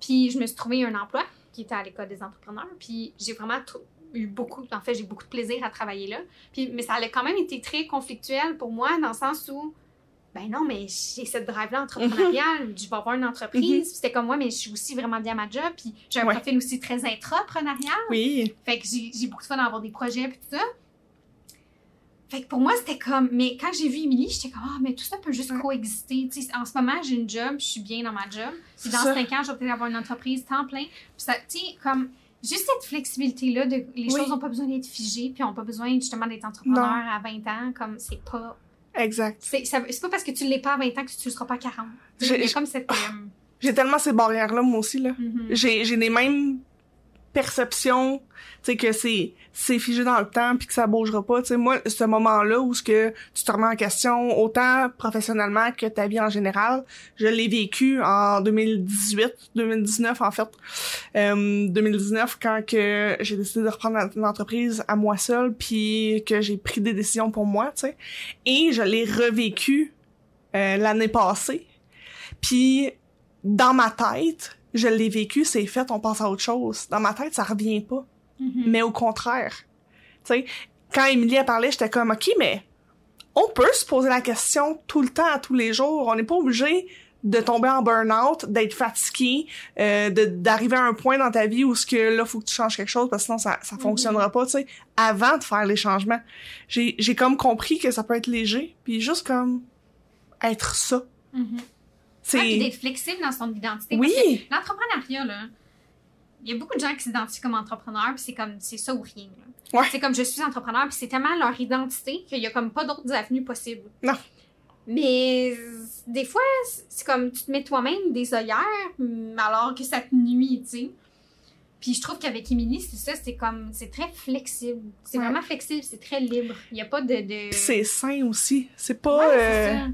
Puis je me suis trouvé un emploi qui était à l'école des entrepreneurs. Puis j'ai vraiment eu beaucoup, en fait, j'ai beaucoup de plaisir à travailler là. Puis, mais ça a quand même été très conflictuel pour moi dans le sens où, ben non, mais j'ai cette drive-là entrepreneuriale, je vais avoir une entreprise. Puis C'était comme moi, mais je suis aussi vraiment bien à ma job. Puis j'ai un Ouais. profil aussi très intrapreneurial. Oui. Fait que j'ai beaucoup de fun à avoir des projets puis tout ça. Fait que pour moi, c'était comme... Mais quand j'ai vu Émilie, j'étais comme, ah, mais tout ça peut juste Ouais. coexister. Tu sais, en ce moment, j'ai une job, je suis bien dans ma job. Puis dans cinq ans, je vais peut-être avoir une entreprise temps plein. Puis ça, tu sais, comme... Juste cette flexibilité-là, de, les Oui. choses n'ont pas besoin d'être figées, puis n'ont pas besoin justement d'être entrepreneur à 20 ans, comme c'est pas... Exact. C'est c'est pas parce que tu l'es pas à 20 ans que tu le seras pas à 40. Tu sais, J'ai- comme cette... euh, J'ai tellement ces barrières-là, moi aussi, là. mhm. J'ai, j'ai les mêmes perceptions, tu sais, que c'est, c'est figé dans le temps puis que ça bougera pas. Tu sais, moi, ce moment-là où ce que tu te remets en question, autant professionnellement que ta vie en général, je l'ai vécu en 2018, 2019, en fait. Euh, 2019, quand que j'ai décidé de reprendre l'entreprise à moi seule puis que j'ai pris des décisions pour moi, tu sais. Et je l'ai revécu euh, l'année passée. Puis dans ma tête, je l'ai vécu, c'est fait, on passe à autre chose. Dans ma tête, ça revient pas. Mhm. Mais au contraire. Tu sais, quand Émilie a parlé, j'étais comme, OK, mais on peut se poser la question tout le temps, tous les jours. On n'est pas obligé de tomber en burn-out, d'être fatigué, euh, d'arriver à un point dans ta vie où ce que là, faut que tu changes quelque chose parce que sinon ça, ça fonctionnera pas, tu sais, avant de faire les changements. J'ai, j'ai comme compris que ça peut être léger, puis juste comme être ça. Mhm. Ouais, puis d'être flexible dans son identité. Oui. L'entrepreneuriat, là, il y a beaucoup de gens qui s'identifient comme entrepreneurs, puis c'est comme, c'est ça ou rien. là. Ouais. C'est comme je suis entrepreneur, puis c'est tellement leur identité qu'il y a comme pas d'autres avenues possibles. Non. Mais des fois, c'est comme tu te mets toi-même des œillères, alors que ça te nuit, tu sais. Puis je trouve qu'avec Émilie, c'est ça, c'est comme, c'est très flexible. C'est Ouais. vraiment flexible, c'est très libre. Il y a pas de. c'est sain aussi. C'est pas... Ouais, euh,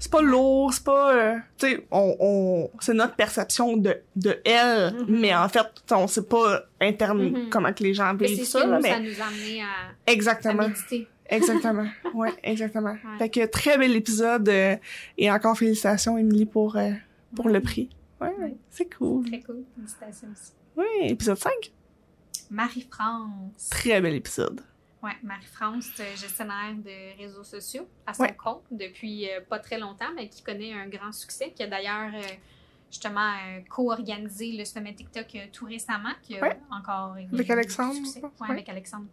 c'est pas lourd, c'est pas euh, tu sais on, on c'est notre perception de de elle, Mhm. mais en fait on sait pas interne Mhm. comment que les gens Mais vivent c'est ça, mais ça nous a amené à, à exactement, méditer. exactement. Ouais, *laughs* exactement. Fait que très bel épisode euh, et encore félicitations Émilie pour euh, pour le prix. Ouais, c'est cool. Très cool. Félicitations aussi. Ouais, épisode 5. Marie-France. Très bel épisode. Ouais, Marie-France, euh, gestionnaire de réseaux sociaux à son Ouais. compte depuis euh, pas très longtemps, mais qui connaît un grand succès, qui a d'ailleurs euh, justement co-organisé le sommet TikTok tout récemment, qui a Ouais. encore Avec Alexandre, succès. Ouais, avec Alexandre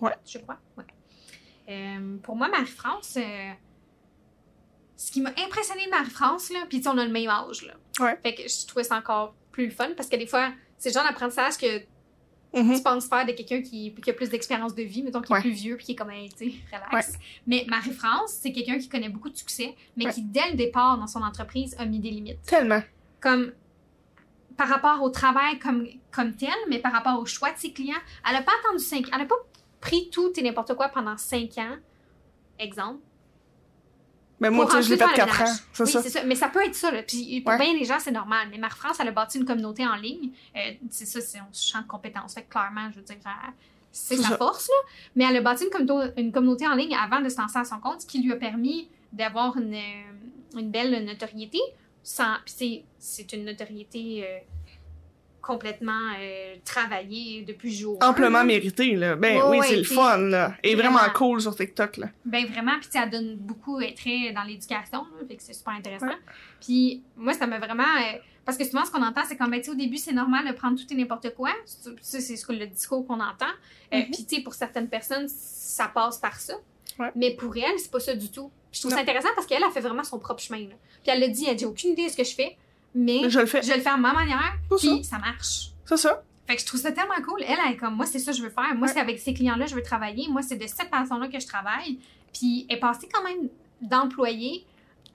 Ouais. je crois. Ouais. Euh, pour moi, Marie-France, euh, ce qui m'a impressionné de Marie-France, là, puis on a le même âge, là. Ouais. Fait que je trouvais ça encore plus fun parce que des fois, c'est le genre d'apprentissage que Mhm. tu penses faire de quelqu'un qui, qui a plus d'expérience de vie, mettons, qui Ouais. est plus vieux, puis qui est comme, tu sais, relax. Mais Marie-France, c'est quelqu'un qui connaît beaucoup de succès, mais Ouais. qui, dès le départ, dans son entreprise, a mis des limites. Tellement. Comme, par rapport au travail comme, comme tel, mais par rapport au choix de ses clients, elle a pas attendu cinq Elle a pas pris tout et n'importe quoi pendant cinq ans. Exemple. Mais moi tu sais je l'ai fait ensuite faire 4 le ans, c'est oui, ça. Mais ça peut être ça. Là. Puis pour Ouais. bien des gens, c'est normal. Mais Marie-France, elle a bâti une communauté en ligne. Euh, c'est ça, c'est un champ de compétences. Fait que clairement, je veux dire, c'est sa ça. force. Là. Mais elle a bâti une, communauté- une communauté en ligne avant de se lancer à son compte, ce qui lui a permis d'avoir une, euh, une belle notoriété. Sans, puis c'est, c'est une notoriété euh, complètement euh, travaillée depuis jour. Amplement mérité là. Ben oui, ouais, c'est le fun là. Et Vraiment. vraiment cool sur TikTok là. Ben vraiment, puis elle donne beaucoup, est très dans l'éducation, là, fait que c'est super intéressant. Ouais. Puis moi, ça m'a vraiment... euh, parce que souvent, ce qu'on entend, c'est comme, ben, tu sais, au début, c'est normal de prendre tout et n'importe quoi. Ça, c'est ce que le discours qu'on entend. Euh, Mhm. Puis tu sais, pour certaines personnes, ça passe par ça. Ouais. Mais pour elle, c'est pas ça du tout. Puis je trouve Non. ça intéressant parce qu'elle a fait vraiment son propre chemin. là. Puis elle l'a dit, elle dit, aucune idée de ce que je fais. Mais Je le fais. je le fais à ma manière, puis ça marche. C'est ça. Fait que je trouve ça tellement cool. Elle, elle est comme, moi, c'est ça que je veux faire. Moi, Ouais. c'est avec ces clients-là que je veux travailler. Moi, c'est de cette façon-là que je travaille. Puis, elle est passée quand même d'employé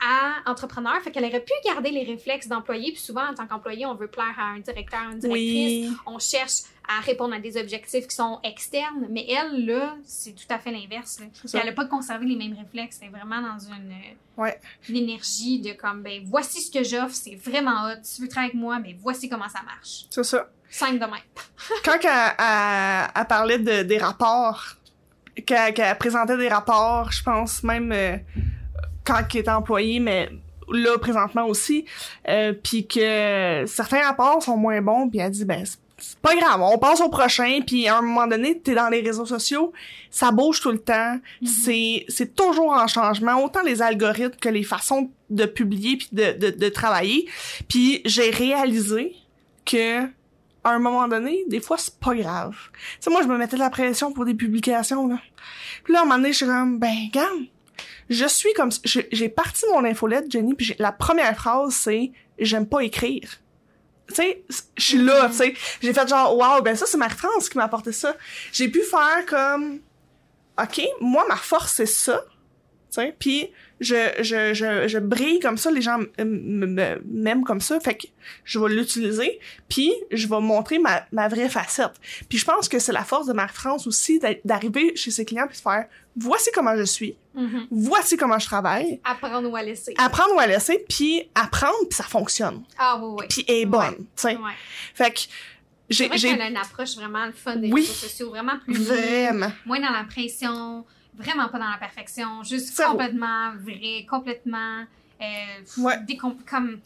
à entrepreneur. Fait qu'elle aurait pu garder les réflexes d'employé. Puis souvent, en tant qu'employé, on veut plaire à un directeur, une directrice. Oui. On cherche à répondre à des objectifs qui sont externes. Mais elle, là, c'est tout à fait l'inverse. C'est. Elle n'a pas conservé les mêmes réflexes. Elle est vraiment dans une, euh, Ouais. une énergie de comme, ben, voici ce que j'offre. C'est vraiment hot. Tu veux travailler avec moi, mais voici comment ça marche. C'est ça. Cinq demain. *laughs* Quand elle, elle- elle parlait de, des rapports, qu'elle qu'elle présentait des rapports, je pense même euh, quand elle était employée, mais là présentement aussi, euh, puis que certains rapports sont moins bons, puis elle dit ben c'est- pas grave, on passe au prochain, puis à un moment donné, t'es dans les réseaux sociaux, ça bouge tout le temps, Mhm. c'est c'est toujours en changement, autant les algorithmes que les façons de publier puis de, de, de travailler, puis j'ai réalisé que à un moment donné, des fois, c'est pas grave. Tu sais, moi, je me mettais de la pression pour des publications, là. Puis là, à un moment donné, je suis comme, ben, regarde, je suis comme... J'ai parti mon infolette, Jenny, puis la première phrase, c'est « J'aime pas écrire ». Tu sais, je suis là, tu sais. J'ai fait genre, wow, ben ça, c'est Marie-France qui m'a apporté ça. J'ai pu faire comme, OK, moi, ma force, c'est ça. Tu sais, puis je, je, je, je brille comme ça, les gens m'aiment comme ça, fait que je vais l'utiliser, puis je vais montrer ma, ma vraie facette. Puis je pense que c'est la force de Marie-France aussi d'a- d'arriver chez ses clients puis de faire voici comment je suis, Mhm. voici comment je travaille, Apprendre ou à laisser. apprendre ou à laisser, puis apprendre puis ça fonctionne, Ah oui, oui. puis est bonne, tu sais. Ouais. Fait que C'est j'ai vrai qu'elle a une approche vraiment fun des Oui. réseaux sociaux, vraiment plus libre, vraiment moins dans la pression, vraiment pas dans la perfection, juste complètement vrai, complètement euh, Ouais. comme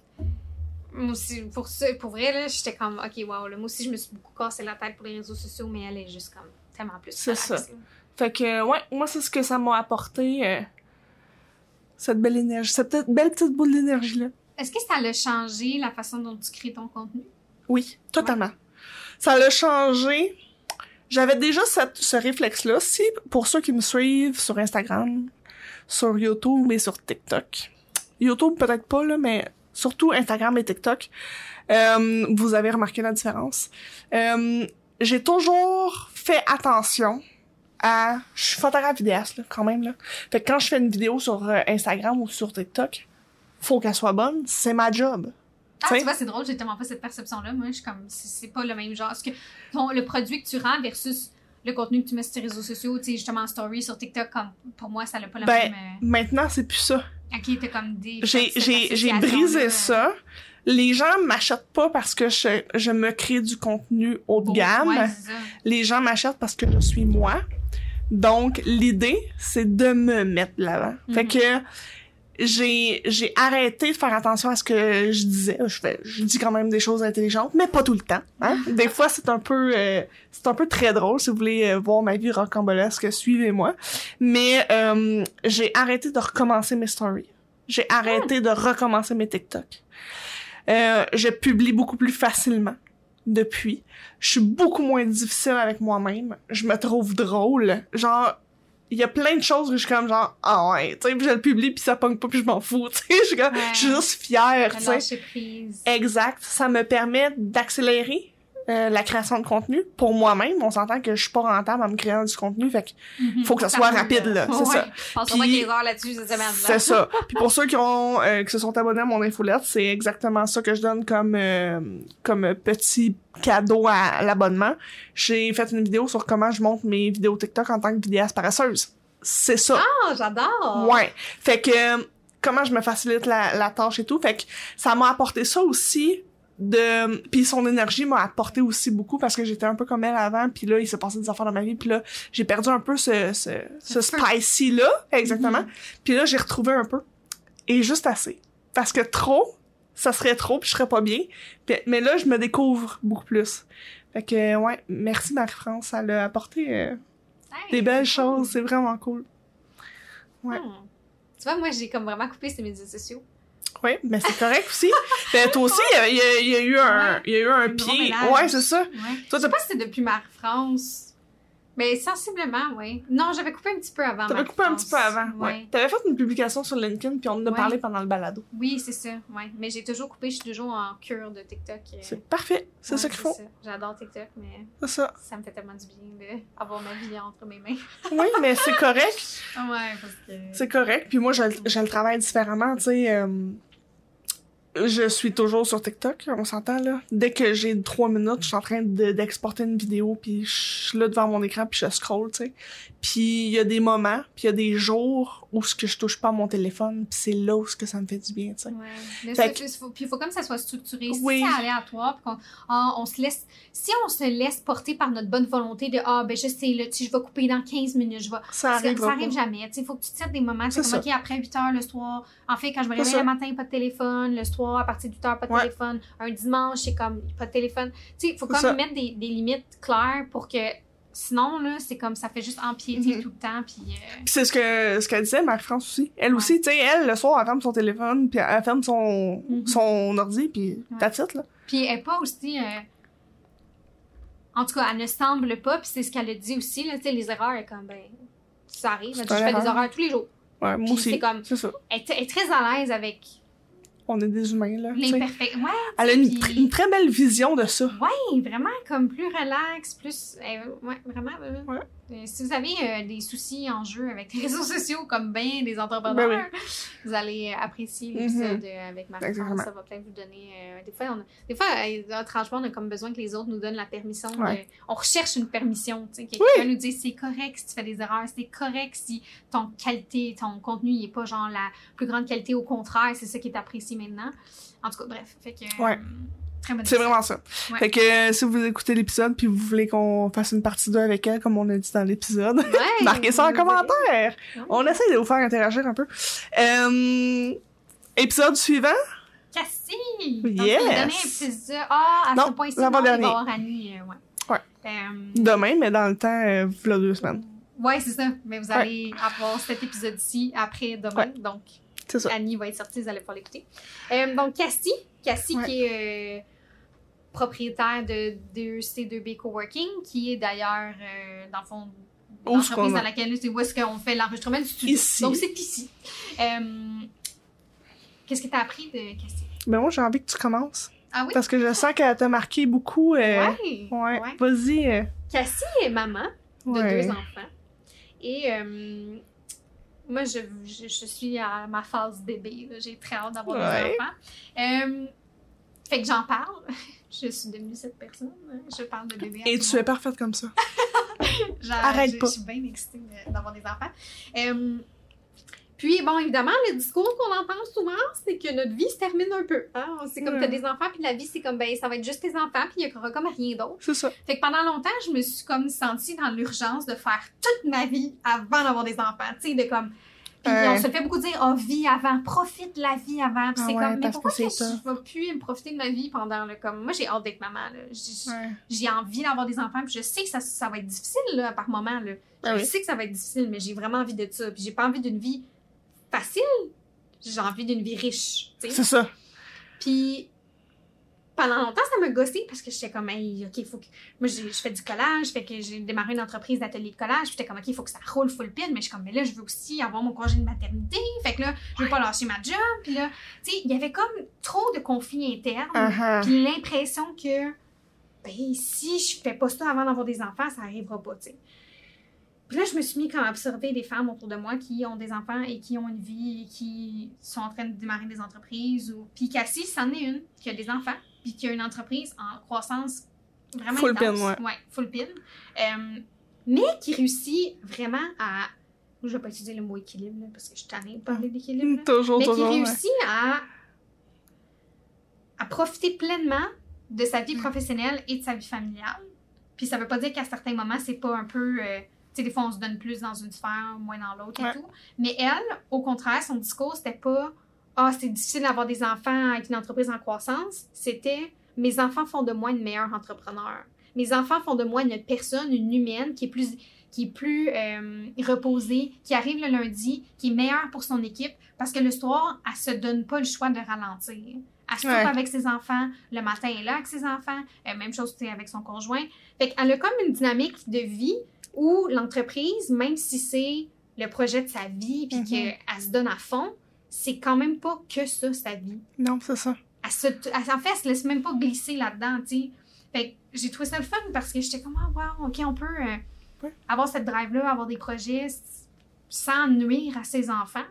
moi aussi pour ça, pour vrai là, j'étais comme OK, wow, là, moi aussi je me suis beaucoup cassé la tête pour les réseaux sociaux, mais elle est juste comme tellement plus C'est ça. Fait que, ouais, moi, c'est ce que ça m'a apporté, euh, cette belle énergie, cette belle petite boule d'énergie-là. Est-ce que ça l'a changé la façon dont tu crées ton contenu? Oui, totalement. Ça l'a changé. J'avais déjà cette- ce réflexe-là. Si, pour ceux qui me suivent sur Instagram, sur YouTube et sur TikTok, YouTube peut-être pas, là, mais surtout Instagram et TikTok, euh, vous avez remarqué la différence. Euh, j'ai toujours fait attention à... Je suis photographe vidéaste, là, quand même, là. Fait que quand je fais une vidéo sur euh, Instagram ou sur TikTok, faut qu'elle soit bonne. C'est ma job. Ah, tu vois, c'est drôle, j'ai tellement pas cette perception-là. Moi, je suis comme, c'est pas le même genre. Parce que ton, le produit que tu rends versus le contenu que tu mets sur tes réseaux sociaux, tu sais, justement en story, sur TikTok, comme, pour moi, ça n'a pas la Ben, même. euh, Maintenant, c'est plus ça. Ok, t'as comme des. J'ai, brisé ça. Les gens m'achètent pas parce que je, je me crée du contenu haut de gamme. ouais. Les gens m'achètent parce que je suis moi. Donc, l'idée, c'est de me mettre de l'avant. Fait Mhm. que j'ai, j'ai arrêté de faire attention à ce que je disais. Je fais, je dis quand même des choses intelligentes, mais pas tout le temps. Hein? Des fois, c'est un peu, euh, c'est un peu très drôle. Si vous voulez euh, voir ma vie rocambolesque, suivez-moi. Mais euh, j'ai arrêté de recommencer mes stories. J'ai arrêté de recommencer mes TikTok. Euh, je publie beaucoup plus facilement depuis. Je suis beaucoup moins difficile avec moi-même. Je me trouve drôle. Genre, il y a plein de choses que je suis comme genre, ah ouais, tu sais, puis je le publie puis ça pogne pas puis je m'en fous, *laughs* tu sais. Je suis comme, Ouais. je suis juste fière, tu sais. Exact. Ça me permet d'accélérer euh, la création de contenu pour moi-même. On s'entend que je suis pas rentable en me créant du contenu, fait que Mhm. faut que ça soit rapide, là, c'est ça. Puis- 15 heures là-dessus c'est ça. Puis pour ceux qui ont euh, qui se sont abonnés à mon infolette, c'est exactement ça que je donne comme euh, comme petit cadeau à l'abonnement. J'ai fait une vidéo sur comment je monte mes vidéos TikTok en tant que vidéaste paresseuse. C'est ça. Ah, j'adore. Ouais. Fait que euh, comment je me facilite la, la tâche et tout. Fait que ça m'a apporté ça aussi de puis son énergie m'a apporté aussi beaucoup parce que j'étais un peu comme elle avant puis là il s'est passé des affaires dans ma vie puis là j'ai perdu un peu ce ce, ce spicy là exactement Mhm. puis là j'ai retrouvé un peu et juste assez parce que trop ça serait trop puis je serais pas bien mais là je me découvre beaucoup plus fait que ouais merci Marie-France ça l'a apporté euh, Hey, des belles cool. choses c'est vraiment cool ouais. Hmm. Tu vois, moi, j'ai comme vraiment coupé ces médias sociaux. Oui, mais c'est correct aussi. *laughs* Ben, toi aussi, il y a, y y eu un, Ouais. y a eu un pied. Ouais, c'est ça. Ouais. Toi, Je sais pas si c'est depuis Marie-France, Mais sensiblement, oui. Non, j'avais coupé un petit peu avant. T'avais coupé un petit peu avant. Ouais. T'avais fait une publication sur LinkedIn, puis on en a Ouais. parlé pendant le balado. Oui, c'est ça, ouais. Mais j'ai toujours coupé, je suis toujours en cure de TikTok. euh, C'est parfait, c'est ouais, ça qu'il faut. J'adore TikTok, mais ça. ça me fait tellement du bien d'avoir ma vie entre mes mains. *laughs* Oui, mais c'est correct. Ouais, parce que. C'est correct. Puis moi, je, le- je le travaille différemment, tu sais. euh, je suis toujours sur TikTok, on s'entend, là. Dès que j'ai trois minutes, je suis en train de- d'exporter une vidéo, puis je suis là devant mon écran, puis je scroll, tu sais. Puis il y a des moments, puis il y a des jours où ce que je touche pas à mon téléphone, puis c'est là où ce que ça me fait du bien, tu sais. Ouais. Mais Fait ça, faut- puis il faut comme ça soit structuré. Si c'est aléatoire, puis qu'on ah, on se laisse. Si on se laisse porter par notre bonne volonté de Ah, ben je sais, là, tu sais, je vais couper dans 15 minutes, je vais. Ça arrive ça arrive jamais. Il faut que tu settes des moments. C'est comme, OK, après 8 heures le soir. En fait, quand je me réveille le matin, pas de téléphone. Le soir, à partir 8 heures, pas de Ouais. téléphone. Un dimanche, c'est comme, pas de téléphone. Tu sais, il faut comme ça. mettre des, des limites claires pour que. Sinon, là, c'est comme ça fait juste empiéter Mhm. tout le temps. Puis. euh, c'est ce que ce qu'elle disait Marie-France aussi. Elle Ouais. aussi, tu sais, elle le soir elle ferme son téléphone puis elle ferme son Mhm. son ordi puis that's it là. Puis elle est pas aussi. euh, En tout cas, elle ne semble pas, puis c'est ce qu'elle a dit aussi, là, tu sais, les erreurs, elle comme, ben, ça arrive, C'est elle dit, je fais des erreur. erreurs tous les jours. Ouais, moi aussi. c'est comme- ça. Elle est très à l'aise avec On est des humains là. l'imperfect. Ouais, Elle a une, puis- tr- une très belle vision de ça. ouais, vraiment comme plus relax, plus. euh, ouais, vraiment. euh, Ouais. Euh, si vous avez euh, des soucis en jeu avec les *laughs* réseaux sociaux, comme bien des entrepreneurs, Ben vous allez apprécier l'épisode Mhm. euh, avec. Ça va peut-être vous donner. euh, des fois, on a, des fois euh, franchement, on a comme besoin que les autres nous donnent la permission. de- on recherche une permission. tu sais, Que Oui. quelqu'un nous dise c'est correct si tu fais des erreurs, c'est correct si ton qualité, ton contenu n'est pas genre la plus grande qualité. Au contraire, c'est ça qui est apprécié maintenant. En tout cas, bref. Fait que. Ouais. C'est vraiment ça. Ouais. Fait que euh, si vous écoutez l'épisode puis vous voulez qu'on fasse une partie 2 avec elle comme on a dit dans l'épisode, Ouais, *laughs* marquez ça en vous- commentaire. Ouais. On essaie de vous faire interagir un peu. Euh, épisode suivant? Cassie! Donc, Yes! le dernier épisode. Ah, à Non, ce point-ci, il va y avoir Annie. euh, ouais. Ouais. Euh, Demain, mais dans le temps, euh, v'là deux semaines. Ouais, c'est ça. Mais vous allez avoir cet épisode-ci après demain. Donc. Annie va être sortie, vous allez pouvoir l'écouter. Donc, Cassie, Cassie Ouais. qui est euh, propriétaire de 2C2B Coworking, qui est d'ailleurs, euh, dans le fond, l'entreprise dans laquelle où est-ce qu'on fait l'enregistrement du studio. Ici. Donc, c'est ici. Euh, Qu'est-ce que tu as appris de Cassie? Ben moi, j'ai envie que tu commences. Ah oui? Parce que je sens qu'elle t'a marqué beaucoup. euh, Ouais. ouais. ouais. Vas-y. Cassie est maman de deux enfants. Et moi, je, je, je suis à ma phase bébé. J'ai très hâte d'avoir Ouais. des enfants. Euh, fait que j'en parle. *laughs* Je suis devenue cette personne. Je parle de bébé. Et tu es parfaite comme ça. *laughs* Genre, Arrête je, pas. Je suis bien excitée d'avoir des enfants. Euh, puis, bon, évidemment, le discours qu'on entend souvent, c'est que notre vie se termine un peu. Hein? C'est comme Ouais. t'as des enfants, puis la vie, c'est comme, ben, ça va être juste tes enfants, puis il y aura comme rien d'autre. C'est ça. Fait que pendant longtemps, je me suis comme sentie dans l'urgence de faire toute ma vie avant d'avoir des enfants. Tu sais, de comme. Puis Ouais. on se fait beaucoup dire, oh, vie avant, profite de la vie avant. Puis Ah c'est ouais, comme, mais pourquoi que que je vais plus me profiter de ma vie pendant le. Comme, moi, j'ai hâte d'être maman, là. J'ai- Ouais. envie d'avoir des enfants, puis je sais que ça, ça va être difficile là, par moment. Là. Ah je oui. sais que ça va être difficile, mais j'ai vraiment envie de ça. Puis j'ai pas envie d'une vie facile, j'ai envie d'une vie riche. C'est ça. Puis pendant longtemps, ça m'a gossé parce que j'étais comme, hey, OK, il faut que. Moi, j'ai- je fais du collage, fait que j'ai démarré une entreprise d'atelier de collage. Puis j'étais comme, OK, il faut que ça roule full pin. Mais je suis comme, mais là, je veux aussi avoir mon congé de maternité. Fait que là, je veux pas lâcher ma job. Puis là, tu sais, il y avait comme trop de conflits internes. Uh-huh. Puis l'impression que, ben, si je fais pas ça avant d'avoir des enfants, ça arrivera pas, tu sais. Puis là, je me suis mis comme à observer des femmes autour de moi qui ont des enfants et qui ont une vie et qui sont en train de démarrer des entreprises. Ou... Puis Cassie, c'en est une qui a des enfants, puis qui a une entreprise en croissance vraiment Full intense. pin, ouais. full pin. Euh, mais qui réussit vraiment à... Je vais pas utiliser le mot équilibre, là, parce que je suis tannée de parler d'équilibre. là Toujours, mais qui toujours. ouais. réussit à, à profiter pleinement de sa vie Mm. professionnelle et de sa vie familiale. Puis ça veut pas dire qu'à certains moments, c'est pas un peu... euh, sais, des fois, on se donne plus dans une sphère, moins dans l'autre Ouais. et tout. Mais elle, au contraire, son discours, c'était pas « Ah, c'est difficile d'avoir des enfants avec une entreprise en croissance ». C'était « Mes enfants font de moi une meilleure entrepreneur. Mes enfants font de moi une personne, une humaine qui est plus qui est plus euh, reposée, qui arrive le lundi, qui est meilleure pour son équipe, parce que le soir, elle se donne pas le choix de ralentir. Elle soupe Ouais. avec ses enfants. Le matin, elle est là avec ses enfants. Euh, même chose avec son conjoint. Fait qu'elle a comme une dynamique de vie où l'entreprise, même si c'est le projet de sa vie puis Mhm. qu'elle se donne à fond, c'est quand même pas que ça, sa vie. Non, c'est ça. Elle se, elle, en fait, elle se laisse même pas glisser là-dedans, tu. Fait j'ai trouvé ça le fun parce que j'étais comme, ah, wow, OK, on peut euh, Ouais. avoir cette drive-là, avoir des projets sans nuire à ses enfants,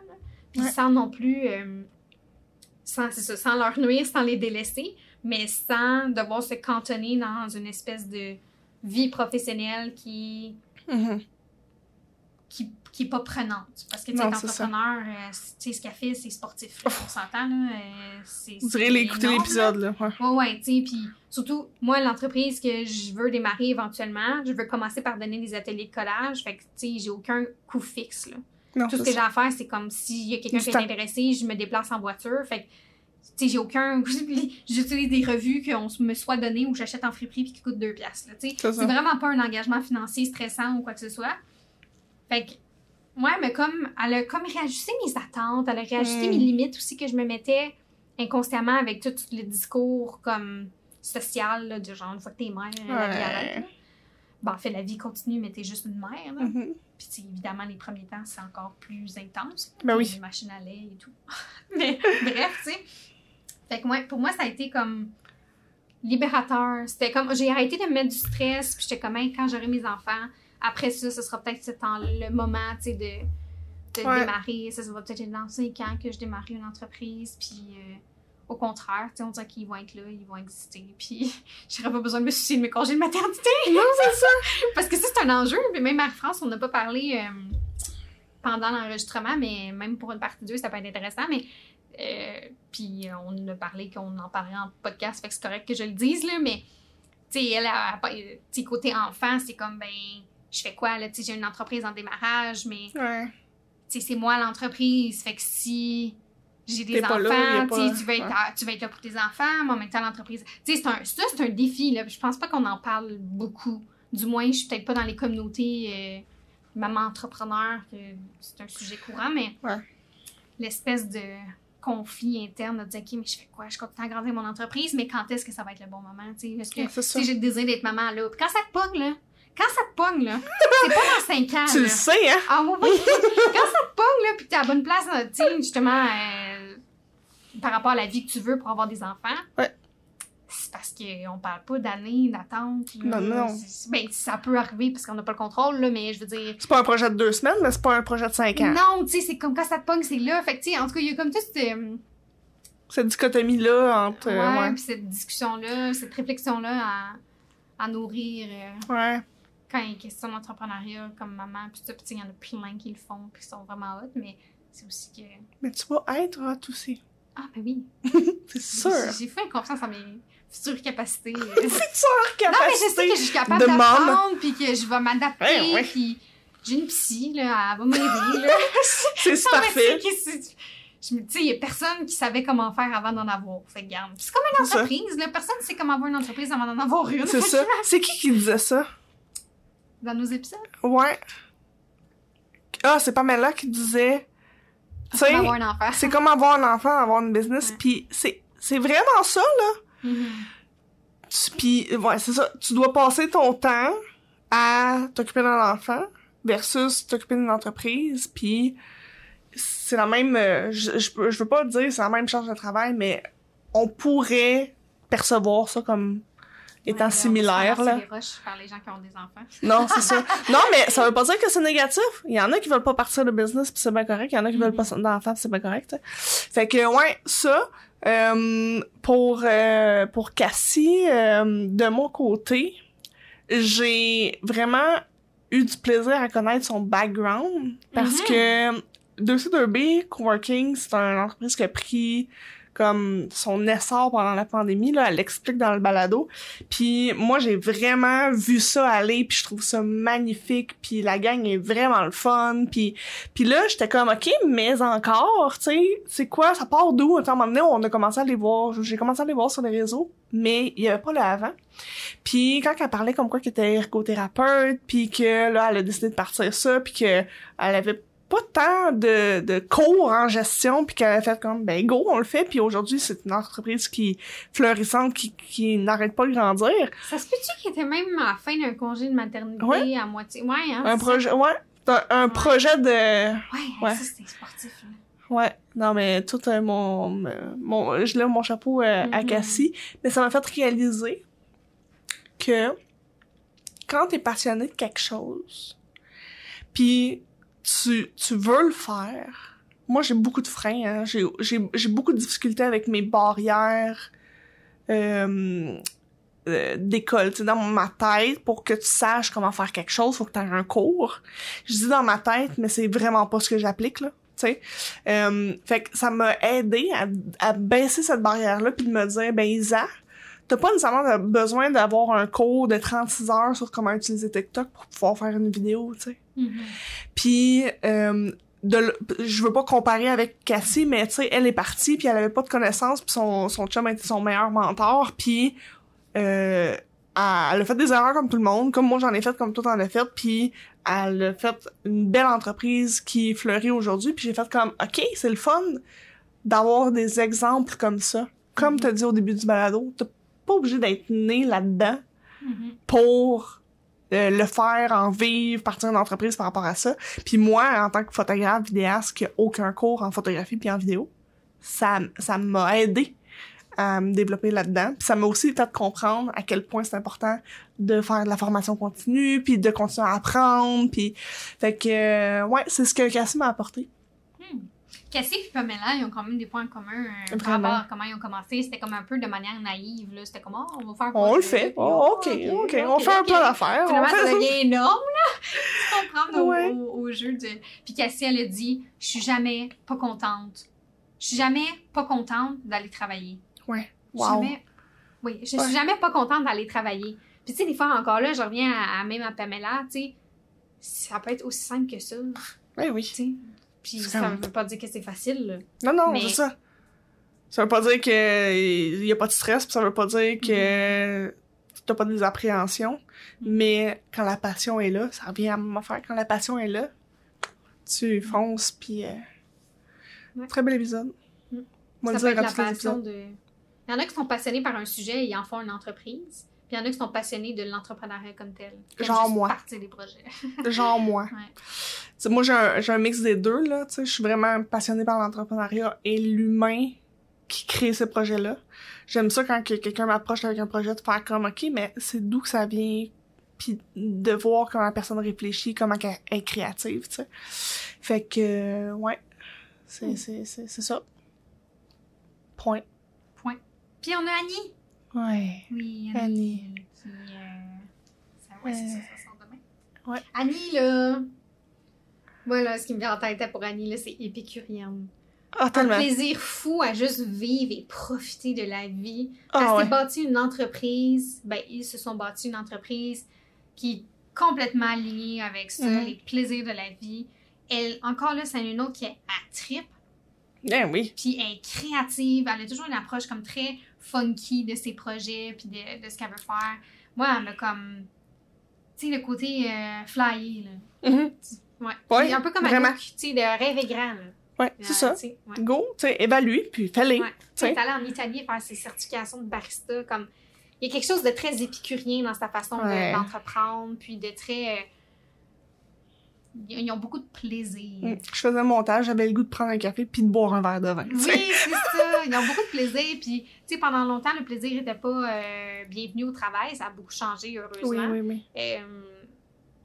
puis Ouais. sans non plus, euh, sans, c'est ça, sans leur nuire, sans les délaisser, mais sans devoir se cantonner dans une espèce de vie professionnelle qui Mhm. qui, qui est pas prenante. Parce que, tu sais, entrepreneur, euh, tu sais, ce qu'elle fait, c'est sportif. là, on s'entend, là. euh, c'est, Vous c'est l'écouter l'épisode, là. Ouais. Ouais, ouais, tu sais, puis surtout, moi, l'entreprise que je veux démarrer éventuellement, je veux commencer par donner des ateliers de collage, fait que, tu sais, j'ai aucun coût fixe, là. Non, Tout ce que j'ai à faire, c'est comme s'il y a quelqu'un qui est intéressé, je me déplace en voiture, fait que, sais, j'ai aucun... *laughs* J'utilise des revues qu'on me soit données ou j'achète en friperie puis qui coûtent deux piastres, là, tu sais. C'est ça. C'est vraiment pas un engagement financier stressant ou quoi que ce soit. Fait que, ouais, mais comme, elle a comme réajusté mes attentes, elle a réajusté Mm. mes limites aussi que je me mettais inconsciemment avec tout le discours comme social, là, de genre, une fois que t'es mère, la vie arrête. Bon, en fait, la vie continue, mais t'es juste une mère, là. Mhm. Puis, évidemment, les premiers temps, c'est encore plus intense. Ben oui. Les machines à lait et tout. *laughs* mais bref, tu sais. Fait que moi, pour moi, ça a été comme libérateur. C'était comme, j'ai arrêté de me mettre du stress, puis j'étais comme, Hey, quand j'aurai mes enfants, après ça, ce sera peut-être le moment, tu sais, de, de Ouais. démarrer. Ça, ça va peut-être être dans 5 ans que je démarrerai une entreprise, puis euh, au contraire, on dirait qu'ils vont être là, ils vont exister, *laughs* puis j'aurais pas besoin de me soucier de mes congés de maternité. *laughs* Non, c'est ça. *laughs* Parce que ça, c'est un enjeu. Puis même Marie-France, on n'a pas parlé euh, pendant l'enregistrement, mais même pour une partie 2, ça peut être intéressant. Mais puis euh, on a parlé qu'on en parlait en podcast, fait que c'est correct que je le dise, là, mais tu sais, elle a, côté enfant, c'est comme, ben, je fais quoi, là, tu sais, j'ai une entreprise en démarrage, mais Ouais. tu sais, c'est moi l'entreprise, fait que si j'ai des enfants, là, pas- tu vas être, ouais. tu vas être là pour tes enfants, mais en même temps, l'entreprise. Tu sais, c'est un, ça, c'est un défi, là. Je pense pas qu'on en parle beaucoup. Du moins, je suis peut-être pas dans les communautés euh, maman entrepreneur, que c'est un sujet courant, mais Ouais. l'espèce de conflit interne de dire, OK, mais je fais quoi? Je continue à grandir mon entreprise, mais quand est-ce que ça va être le bon moment? Tu sais, est-ce que j'ai le désir d'être maman là? Puis quand ça te pogne, là, quand ça te pogne, là, *laughs* c'est pas dans 5 ans. Tu le sais, hein? Ah oui, oui. *laughs* Quand ça te pogne, là, puis t'es à la bonne place, là, tu sais, justement, euh, par rapport à la vie que tu veux pour avoir des enfants, Ouais. C'est parce qu'on parle pas d'années d'attente. Non, non. Ben, ça peut arriver parce qu'on n'a pas le contrôle, là, mais je veux dire... C'est pas un projet de deux semaines, mais c'est pas un projet de cinq ans. Non, tu sais, c'est comme quand ça te pogne, c'est là. Fait que, tu sais, en tout cas, il y a comme tout cette, euh, Cette dichotomie-là entre. euh, ouais, ouais. puis cette discussion-là, cette réflexion-là à, à nourrir euh, Ouais. quand il y a question d'entrepreneuriat comme maman, puis ça, puis il y en a plein qui le font, puis qui sont vraiment hot, mais c'est aussi que... Mais tu vas être hot aussi. Ah, ben oui. *laughs* C'est sûr. J'ai j'ai fait confiance en mes C'est *laughs* sûr, non, mais je sais capacité. que je suis capable d'apprendre, puis que je vais m'adapter, Ouais, ouais. puis j'ai une psy, là, elle va m'aider, là. *laughs* C'est parfait. tu sais, il y a personne qui savait comment faire avant d'en avoir. Fait que, garde. C'est comme une C'est entreprise, là. Personne ne sait comment avoir une entreprise avant d'en avoir une. C'est ça. *laughs* C'est qui qui disait ça? Dans nos épisodes? Ouais. Ah, c'est Pamela qui disait. Sais, Comment avoir un enfant. c'est comme avoir un enfant, avoir une business, Ouais. puis c'est c'est vraiment ça là. Puis ouais, c'est ça. Tu dois passer ton temps à t'occuper d'un enfant versus t'occuper d'une entreprise, puis c'est la même. euh, je, je, veux pas dire c'est la même charge de travail, mais on pourrait percevoir ça comme étant Ouais, similaire là. les roches par les gens qui ont des enfants. Non, c'est ça. *laughs* Non, mais ça veut pas dire que c'est négatif. Il y en a qui veulent pas partir de business puis c'est bien correct. Il y en a qui veulent pas Mhm. d'enfants puis c'est bien correct. t'sais. Fait que ouais, ça euh, pour euh, pour Cassie euh, de mon côté, j'ai vraiment eu du plaisir à connaître son background parce Mhm. que 2C2B Coworking, c'est une entreprise qui a pris comme son essor pendant la pandémie là, elle l'explique dans le balado. Puis moi j'ai vraiment vu ça aller puis je trouve ça magnifique puis la gang est vraiment le fun puis puis là j'étais comme OK mais encore, tu sais, c'est quoi ça part d'où? À un moment donné, on a commencé à les voir, j'ai commencé à les voir sur les réseaux, mais il y avait pas le avant. Puis quand elle parlait comme quoi qu'elle était ergothérapeute, puis que là elle a décidé de partir ça, puis que elle avait pas tant de, de cours en gestion puis qu'elle a fait comme ben go on le fait puis aujourd'hui c'est une entreprise qui est fleurissante qui, qui n'arrête pas de grandir Ça se peut-tu qu'il était même à la fin d'un congé de maternité Ouais. à moitié? Ouais, hein? un projet ouais un, un Ouais. projet de? Ouais, Ouais. ça c'était sportif. là. ouais non mais tout euh, mon mon je lève mon chapeau euh, à Mhm. Cassie mais ça m'a fait réaliser que quand t'es passionné de quelque chose puis tu tu veux le faire moi j'ai beaucoup de freins hein. j'ai j'ai j'ai beaucoup de difficultés avec mes barrières euh, euh, d'école, tu sais, dans ma tête, pour que tu saches comment faire quelque chose, faut que tu aies un cours. Je dis dans ma tête, mais c'est vraiment pas ce que j'applique, là. Euh, fait que ça m'a aidé à, à baisser cette barrière-là, puis de me dire, ben Isa, t'as pas nécessairement besoin d'avoir un cours de 36 heures sur comment utiliser TikTok pour pouvoir faire une vidéo, tu sais. Mhm. Puis euh, de je veux pas comparer avec Cassie, mais tu sais, elle est partie, puis elle avait pas de connaissances, puis son, son chum était son meilleur mentor, puis euh, elle a fait des erreurs comme tout le monde, comme moi j'en ai fait, comme toi t'en as fait, puis elle a fait une belle entreprise qui fleurit aujourd'hui, puis j'ai fait comme, ok, c'est le fun d'avoir des exemples comme ça. Comme Mhm. t'as dit au début du balado, t'es pas obligé d'être né là-dedans Mhm. pour euh, le faire, en vivre, partir d'une entreprise par rapport à ça. Puis moi, en tant que photographe, vidéaste, qui a aucun cours en photographie puis en vidéo, ça, ça m'a aidé à me développer là-dedans. Puis ça m'a aussi fait comprendre à quel point c'est important de faire de la formation continue, puis de continuer à apprendre, puis... Fait que, euh, ouais, c'est ce que Cassie m'a apporté. Cassie et Pamela, ils ont quand même des points communs euh, par rapport à comment ils ont commencé. C'était comme un peu de manière naïve. là. C'était comme, oh, on va faire un On le fait. Oh, OK, OK, on fait un plan d'affaires. on Finalement, fait ça devient énorme, là. Tu comprends Ouais. au- au jeu de. Puis Cassie, elle a dit Je suis jamais pas contente. Je suis jamais pas contente d'aller travailler. Ouais. Wow. jamais. Oui, je Ouais. suis jamais pas contente d'aller travailler. Puis tu sais, des fois encore là, je reviens à, à même à Pamela, tu sais, ça peut être aussi simple que ça, oui. sais. Puis C'est ça comme- veut pas dire que c'est facile, là. Non, non, Mais- c'est ça. Ça veut pas dire qu'il y a pas de stress, puis ça veut pas dire que t'as pas des appréhensions. Mais quand la passion est là, ça revient à me faire. Quand la passion est là, tu fonces, puis... euh, Ouais. Très bel épisode. Mm. Moi, ça le peut dire être la passion de. Il y en a qui sont passionnés par un sujet et ils en font une entreprise. Puis il y en a qui sont passionnés de l'entrepreneuriat comme tel. Genre moi. partir des projets. *laughs* Genre moi. Ouais. Moi, j'ai un, mix des deux, là. Tu sais, je suis vraiment passionnée par l'entrepreneuriat et l'humain qui crée ce projet-là. J'aime ça quand que quelqu'un m'approche avec un projet de faire comme, OK, mais c'est d'où que ça vient, puis de voir comment la personne réfléchit, comment elle est créative, tu sais. Fait que, euh, ouais, c'est, Hmm. c'est, c'est, c'est ça. Point. Point. Puis on a Annie. Ouais. Oui, Annie. Annie. Qui, euh, ça, ouais, c'est ça, Euh, ça sort demain. ouais. Annie, là. Voilà, ce qui me vient en tête pour Annie, là, c'est épicurienne. Ah, Un plaisir fou à juste vivre et profiter de la vie. Ah, s'est ouais. bâtie une entreprise, ben, ils se sont bâtis une entreprise qui est complètement alignée avec ça, Mhm. les plaisirs de la vie. Elle, encore là, c'est une autre qui est à trip, Ben oui. puis elle est créative, elle a toujours une approche comme très funky de ses projets, puis de, de ce qu'elle veut faire. Moi, elle m'a comme, tu sais, le côté euh, flyer, là. Mhm. Ouais. Un peu comme. Anouk, tu sais, de rêver grand, là. Ouais, c'est Euh, ça. ouais. Go, tu sais, évalue, puis fais-les. Ouais. Tu est allée en Italie faire ses certifications de barista. Comme... Il y a quelque chose de très épicurien dans sa façon Ouais. d'entreprendre, puis de très. Ils ont beaucoup de plaisir. Mm. Je faisais le montage, j'avais le goût de prendre un café puis de boire un verre de vin. Oui, c'est ça. Ils ont beaucoup de plaisir. Puis, tu sais, pendant longtemps, le plaisir n'était pas euh, bienvenu au travail. Ça a beaucoup changé, heureusement. Oui, oui, oui. Euh,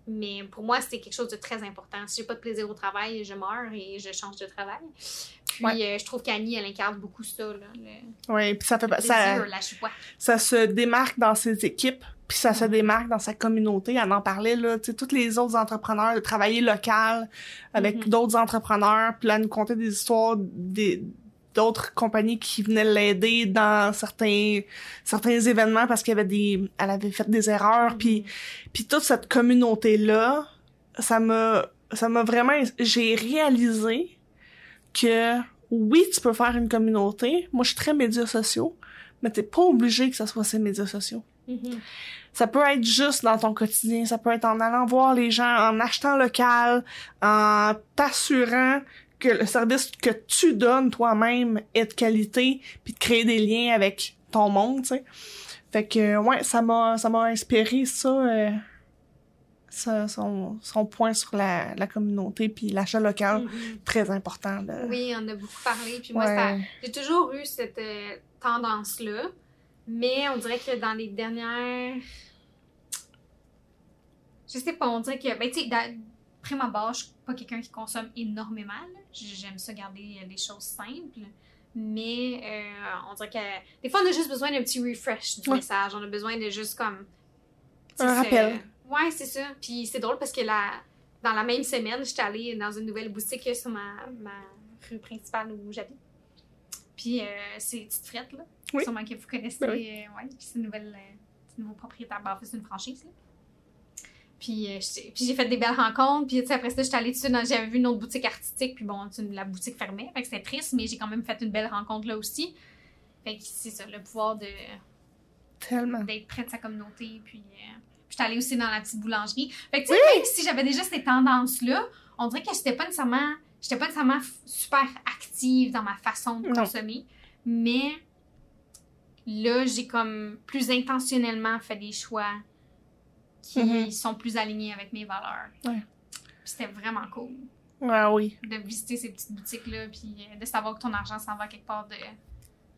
mais pour moi, c'était quelque chose de très important. Si j'ai pas de plaisir au travail, je meurs et je change de travail. Puis, Ouais. euh, je trouve qu'Annie, elle incarne beaucoup ça. Là, le Oui, puis ça fait plaisir, ça, la ça se démarque dans ses équipes, puis ça se démarque dans sa communauté. Elle en parlait là, tu sais, tous les autres entrepreneurs de travailler local avec Mhm. d'autres entrepreneurs, puis là elle nous contait des histoires des d'autres compagnies qui venaient l'aider dans certains certains événements parce qu'il y avait des elle avait fait des erreurs puis puis toute cette communauté là ça m'a ça m'a vraiment j'ai réalisé que oui tu peux faire une communauté moi je suis très médias sociaux mais t'es pas obligé que ça soit ces médias sociaux Mhm. Ça peut être juste dans ton quotidien, ça peut être en allant voir les gens, en achetant local, en t'assurant que le service que tu donnes toi-même est de qualité, puis de créer des liens avec ton monde, tu sais. Fait que ouais, ça m'a ça m'a inspiré ça, euh, ça son, son point sur la, la communauté puis l'achat local Mhm. très important Oui, on a beaucoup parlé. Puis moi, Ouais. j'ai toujours eu cette euh, tendance-là. Mais on dirait que dans les dernières. Je sais pas, on dirait que. Ben, tu sais, prime abord, je suis pas quelqu'un qui consomme énormément. J'aime ça garder euh, les choses simples. Mais euh, on dirait que. Des fois, on a juste besoin d'un petit refresh du Ouais. message. On a besoin de juste comme. Un rappel. c'est- Ouais, c'est ça. Puis c'est drôle parce que la, dans la même semaine, j'étais allée dans une nouvelle boutique sur ma, ma rue principale où j'habite. Puis euh, c'est Petite Frette, là. Oui. Sûrement que vous connaissez. Ben euh, ouais, puis c'est une nouvelle, euh, c'est un nouveau propriétaire. Ben, en fait, c'est une franchise, là. Puis, euh, puis j'ai fait des belles rencontres. Puis après ça, j'étais allée dessus. dans- J'avais vu une autre boutique artistique. Puis bon, la boutique fermait. Fait que c'était triste, mais j'ai quand même fait une belle rencontre là aussi. Fait que c'est ça, le pouvoir de tellement. d'être près de sa communauté. Puis, j'étais allée aussi dans la petite boulangerie. Fait que, tu sais, même si j'avais déjà ces tendances-là, on dirait que j'étais pas nécessairement, j'étais pas nécessairement super active dans ma façon de Non. consommer. Mais là, j'ai comme plus intentionnellement fait des choix qui Mhm. sont plus alignés avec mes valeurs. Ouais. C'était vraiment cool Ouais, oui, de visiter ces petites boutiques-là, puis euh, de savoir que ton argent s'en va quelque part de,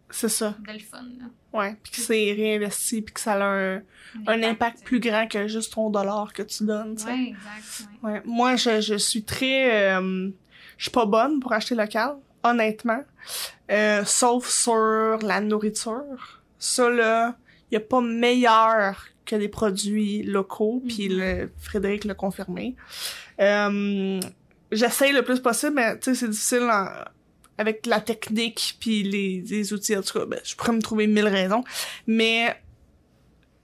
c'est ça. de le fun. là. Ouais, puis que c'est réinvesti puis que ça a un, un impact plus grand que juste ton dollar que tu donnes, tu. Ouais, exact. ouais. Ouais, moi je, je suis très euh, je suis pas bonne pour acheter local, honnêtement. Euh, sauf sur la nourriture. Ça là, y a pas meilleur que des produits locaux, puis Mhm. le Frédéric l'a confirmé. Euh, j'essaye le plus possible, mais tu sais c'est difficile en- avec la technique puis les, les outils en tout cas, ben, je pourrais me trouver mille raisons, mais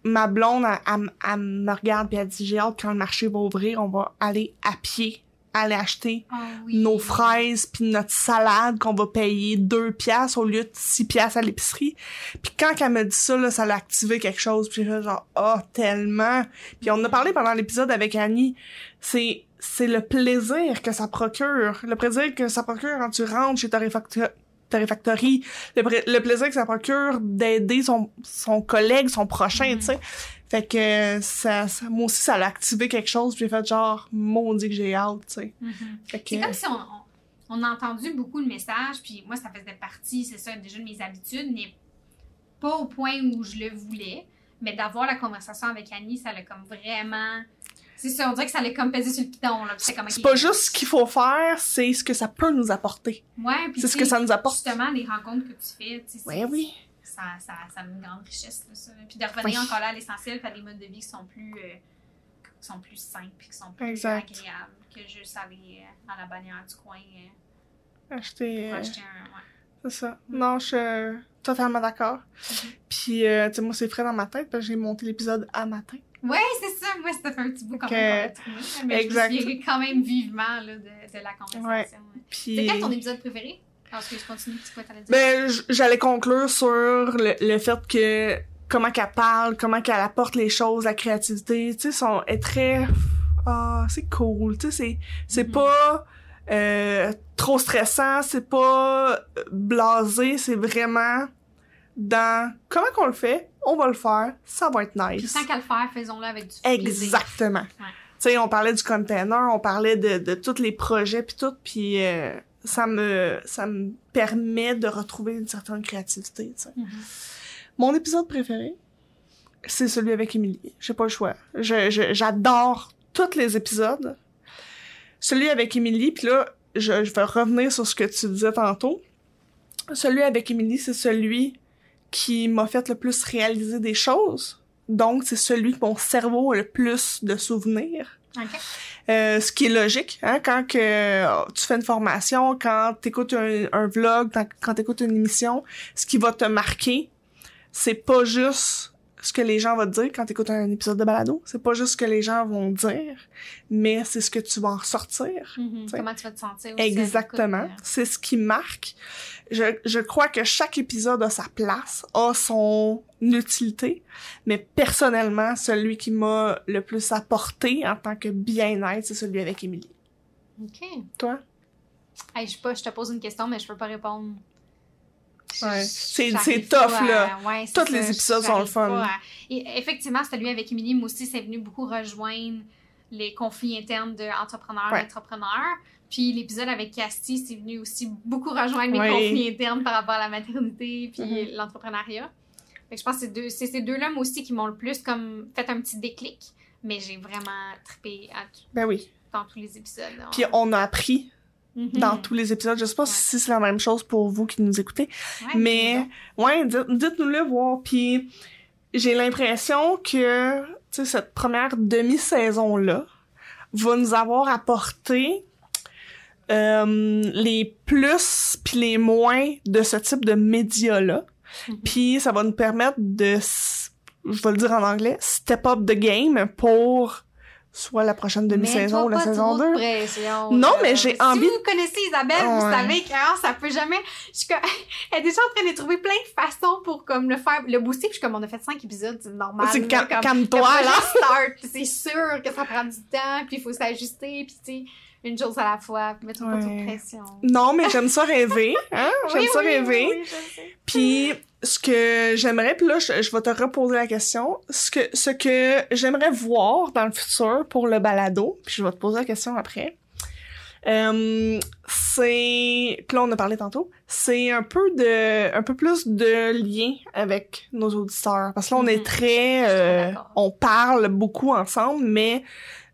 ma blonde, elle, elle- elle me regarde puis elle dit j'ai hâte quand le marché va ouvrir, on va aller à pied, aller acheter Ah oui. nos fraises puis notre salade qu'on va payer deux piastres au lieu de six piastres à l'épicerie. Puis quand elle me dit ça, là, ça l'a activé quelque chose. Puis j'ai fait genre, oh, tellement. Puis on en a parlé pendant l'épisode avec Annie. C'est, c'est le plaisir que ça procure. Le plaisir que ça procure quand tu rentres chez Torréfacto- Torréfactory. Le, le plaisir que ça procure d'aider son, son collègue, son prochain, tu sais. Fait que ça, ça- moi aussi, ça l'a activé quelque chose. Puis j'ai fait genre, maudit que j'ai hâte, tu sais. Fait que... C'est comme si on, on, on a entendu beaucoup le message, puis moi, ça faisait partie, c'est ça, déjà de mes habitudes, mais pas au point où je le voulais. Mais d'avoir la conversation avec Annie, ça l'a comme vraiment. C'est ça, on dirait que ça l'a comme pesé sur le piton, C'est comme, C'est ok. pas juste ce qu'il faut faire, c'est ce que ça peut nous apporter. Ouais, puis C'est ce que ça nous apporte. Justement, les rencontres que tu fais, tu sais, Oui, oui. Ça, ça, ça a une grande richesse, là, ça. Puis de revenir Oui. encore là à l'essentiel, faire des modes de vie qui sont plus, euh, qui sont plus simples, qui sont plus Exact. agréables que juste aller euh, à la bannière du coin euh, Acheter. pour euh, acheter un. ouais. c'est ça. Non, je suis totalement d'accord. Mhm. Puis, euh, tu sais, moi, c'est frais dans ma tête, parce que j'ai monté l'épisode à matin. Ouais, c'est ça. Moi, ça fait un petit bout quand même Mais Exact. je me quand même vivement là, de, de la conversation. ouais. Puis. C'est quel ton épisode préféré? Parce que je continue, c'est quoi t'allais dire? Ben, j'allais conclure sur le, le fait que comment qu'elle parle, comment qu'elle apporte les choses, la créativité, tu sais, son est très ah, c'est cool, tu sais, c'est c'est Mhm. pas euh, trop stressant, c'est pas euh, blasé, c'est vraiment dans comment qu'on le fait, on va le faire, ça va être Puis nice. tant qu'à le faire, faisons-le avec du. Exactement. Ouais. Tu sais, on parlait du container, on parlait de, de tous les projets puis tout, puis euh, ça me ça me permet de retrouver une certaine créativité. Mhm. Mon épisode préféré, c'est celui avec Émilie. J'ai pas le choix. J'adore tous les épisodes. Celui avec Émilie, puis là, je, je vais revenir sur ce que tu disais tantôt. Celui avec Émilie, c'est celui qui m'a fait le plus réaliser des choses. Donc, c'est celui que mon cerveau a le plus de souvenirs. OK. Euh, ce qui est logique, hein, quand que euh, tu fais une formation, quand t'écoutes un, un vlog, quand, quand t'écoutes une émission, ce qui va te marquer, c'est pas juste ce que les gens vont te dire quand tu écoutes un épisode de balado. C'est pas juste ce que les gens vont dire, mais c'est ce que tu vas en ressortir. T'sais. Comment tu vas te sentir aussi Exactement. l'écoute, C'est ce qui marque. Je, je crois que chaque épisode a sa place, a son utilité, mais personnellement, celui qui m'a le plus apporté en tant que bien-être, c'est celui avec Émilie. euh. OK. Toi? Hey, je sais pas, je te pose une question, mais je peux pas répondre. Ouais. C'est- tough, à- là. Ouais, Tous les épisodes sont le fun. à- Et effectivement, celui avec Émilie, moi aussi, c'est venu beaucoup rejoindre les conflits internes d'entrepreneurs Ouais. Puis l'épisode avec Casti, c'est venu aussi beaucoup rejoindre mes Oui. conflits internes par rapport à la maternité puis Mhm. l'entrepreneuriat. Fait que je pense que c'est deux- c'est ces deux-là, moi aussi, qui m'ont le plus comme fait un petit déclic. Mais j'ai vraiment trippé à tout- Ben oui. dans tous les épisodes. là. Puis on a appris Mhm. dans tous les épisodes. Je sais pas Ouais. si c'est la même chose pour vous qui nous écoutez, Ouais, mais ouais, dites- dites-nous-le voir. Puis j'ai l'impression que cette première demi-saison là va nous avoir apporté euh, les plus puis les moins de ce type de médias là. Mhm. Puis ça va nous permettre de, je vais le dire en anglais, step up the game pour soit la prochaine demi-saison ou la pas saison trop de 2. pression, Non, mais j'ai si envie- vous connaissez Isabelle, vous Ouais. savez que hein, ça peut jamais. Je suis comme... *laughs* Elle est déjà en train de trouver plein de façons pour comme le faire, le booster. Puis je suis comme on a fait cinq épisodes, c'est normal. C'est là, comme- calme-toi, là. start, c'est sûr que ça prend du temps, puis il faut s'ajuster, puis tu sais, une chose à la fois, puis mets-toi pas trop de Ouais. pression. Non, mais j'aime ça rêver, hein? *laughs* J'aime Oui, ça oui, rêver. oui. Puis ce que j'aimerais, puis là, je, je vais te reposer la question. Ce que, ce que j'aimerais voir dans le futur pour le balado, puis je vais te poser la question après. Euh, c'est, puis là on a parlé tantôt, c'est un peu de, un peu plus de lien avec nos auditeurs, parce que là on est Mhm. très, euh, on parle beaucoup ensemble, mais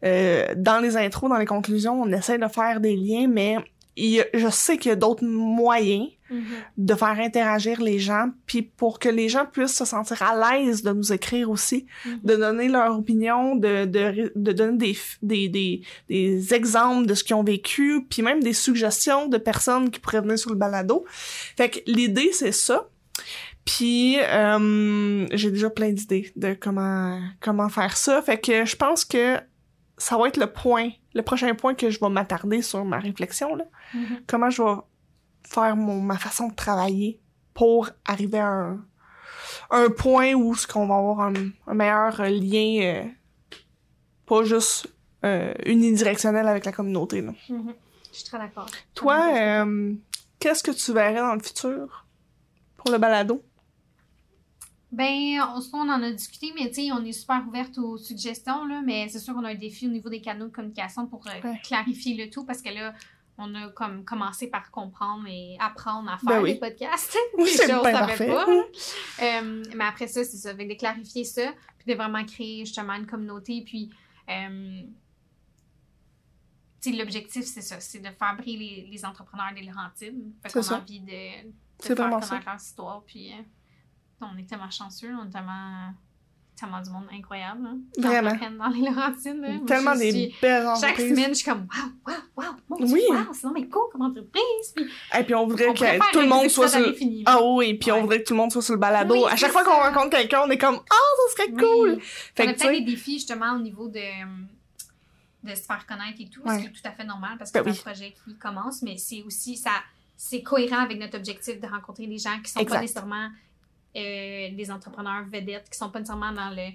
euh, dans les intros, dans les conclusions, on essaie de faire des liens, mais il je sais qu'il y a d'autres moyens Mhm. de faire interagir les gens, puis pour que les gens puissent se sentir à l'aise de nous écrire aussi, Mhm. de donner leur opinion, de, de, de donner des, f- des, des, des exemples de ce qu'ils ont vécu, puis même des suggestions de personnes qui pourraient venir sur le balado. Fait que l'idée, c'est ça. Puis euh, j'ai déjà plein d'idées de comment comment faire ça. Fait que je pense que ça va être le point, le prochain point que je vais m'attarder sur ma réflexion là Mhm. comment je vais faire mon, ma façon de travailler pour arriver à un, un point où ce qu'on va avoir un, un meilleur lien, euh, pas juste euh, unidirectionnel avec la communauté. Là. Mhm. Je suis très d'accord. Toi, Mhm. euh, qu'est-ce que tu verrais dans le futur pour le balado? Ben, on, on en a discuté, mais tu sais, on est super ouverte aux suggestions, là, mais c'est sûr qu'on a un défi au niveau des canaux de communication pour euh, Ouais. clarifier le tout, parce que là, on a comme commencé par comprendre et apprendre à faire Ben oui. des podcasts. *laughs* Oui, c'est bien parfait. pas. Euh, mais après ça, c'est ça, avec de clarifier ça, puis de vraiment créer justement une communauté, puis euh, tu sais, l'objectif, c'est ça, c'est de faire briller les, les entrepreneurs des Laurentides. Fait qu'on a envie de, de C'est faire connaître leur histoire, puis euh, on est tellement chanceux, on est tellement, tellement du monde incroyable. Hein, Vraiment. dans les Laurentides. Moi, Tellement je des belles Chaque entreprises. semaine, je suis comme, waouh, waouh, waouh, mon Dieu, Oui. waouh, c'est mais cool comme entreprise. Puis, Et puis on voudrait on que tout le monde soit sur... là. Ah oui, puis on voudrait que tout le monde soit sur le balado. Oui, à chaque fois qu'on rencontre quelqu'un, on est comme « Ah, ça serait Oui. cool! » on Fait a que tu peut-être des défis justement au niveau de, de se faire connaître et tout, ce qui est tout à fait normal parce que Ben c'est un projet qui commence, mais c'est aussi ça, c'est cohérent avec notre objectif de rencontrer des gens qui sont Exact. pas nécessairement euh, des entrepreneurs vedettes, qui sont pas nécessairement dans le,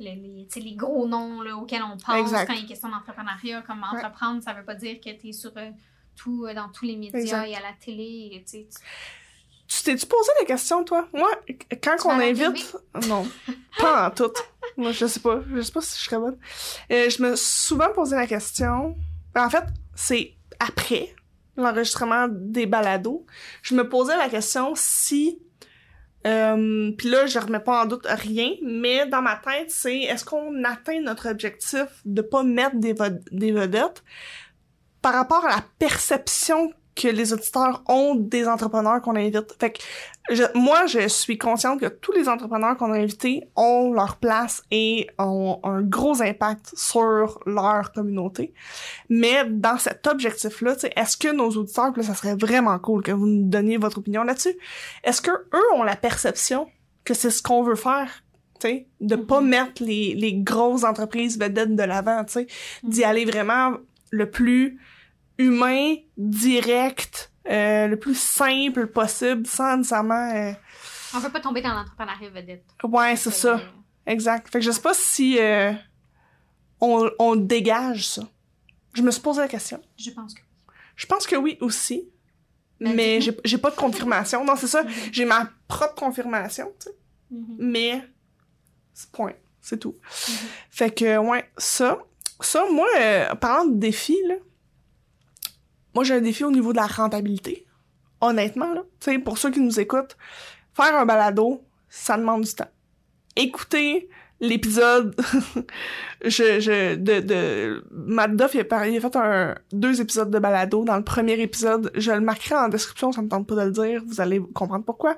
le- les, gros noms là, auxquels on pense Exact. quand il est question d'entrepreneuriat. Comme Ouais. entreprendre, ça veut pas dire que tu es sur euh, tout, euh, dans tous les médias Exact. et à la télé. et, tu t'es-tu posé la question, toi? Moi, quand on invite... *laughs* Non, pas en tout. Moi, je sais pas. Je sais pas si je serais bonne. Euh, je me suis souvent posé la question... En fait, c'est après l'enregistrement des balados. Je me posais la question si... Euh, Puis là, je remets pas en doute rien, mais dans ma tête, c'est est-ce qu'on atteint notre objectif de pas mettre des, des vedettes? Par rapport à la perception que les auditeurs ont des entrepreneurs qu'on invite. Fait que je- moi, je suis consciente que tous les entrepreneurs qu'on a invités ont leur place et ont un gros impact sur leur communauté. Mais dans cet objectif-là, est-ce que nos auditeurs, là, ça serait vraiment cool que vous nous donniez votre opinion là-dessus, est-ce que eux ont la perception que c'est ce qu'on veut faire? De pas Mhm. mettre les, les grosses entreprises vedettes de l'avant, tu sais, d'y aller vraiment le plus humain, direct, euh, le plus simple possible, sans nécessairement... euh, On veut pas tomber dans l'entrepreneuriat vedette. Ouais, c'est ça. Exact. Fait que je sais pas si euh, on, on dégage ça. Je me suis posé la question. Je pense que. Je pense que oui aussi. Ben, mais j'ai j'ai pas de confirmation. Non, c'est ça. Mhm. J'ai ma propre confirmation, tu sais. Mhm. Mais c'est point. C'est tout. Mhm. Fait que, ouais, ça. Ça, moi, euh, parlant de défis, là, moi, j'ai un défi au niveau de la rentabilité. Honnêtement, là. Tu sais, pour ceux qui nous écoutent, faire un balado, ça demande du temps. Écouter l'épisode *laughs* je, je, de, de Matt Duff, il a, il a fait un, deux épisodes de balado. Dans le premier épisode, je le marquerai en description, ça me tente pas de le dire, vous allez comprendre pourquoi.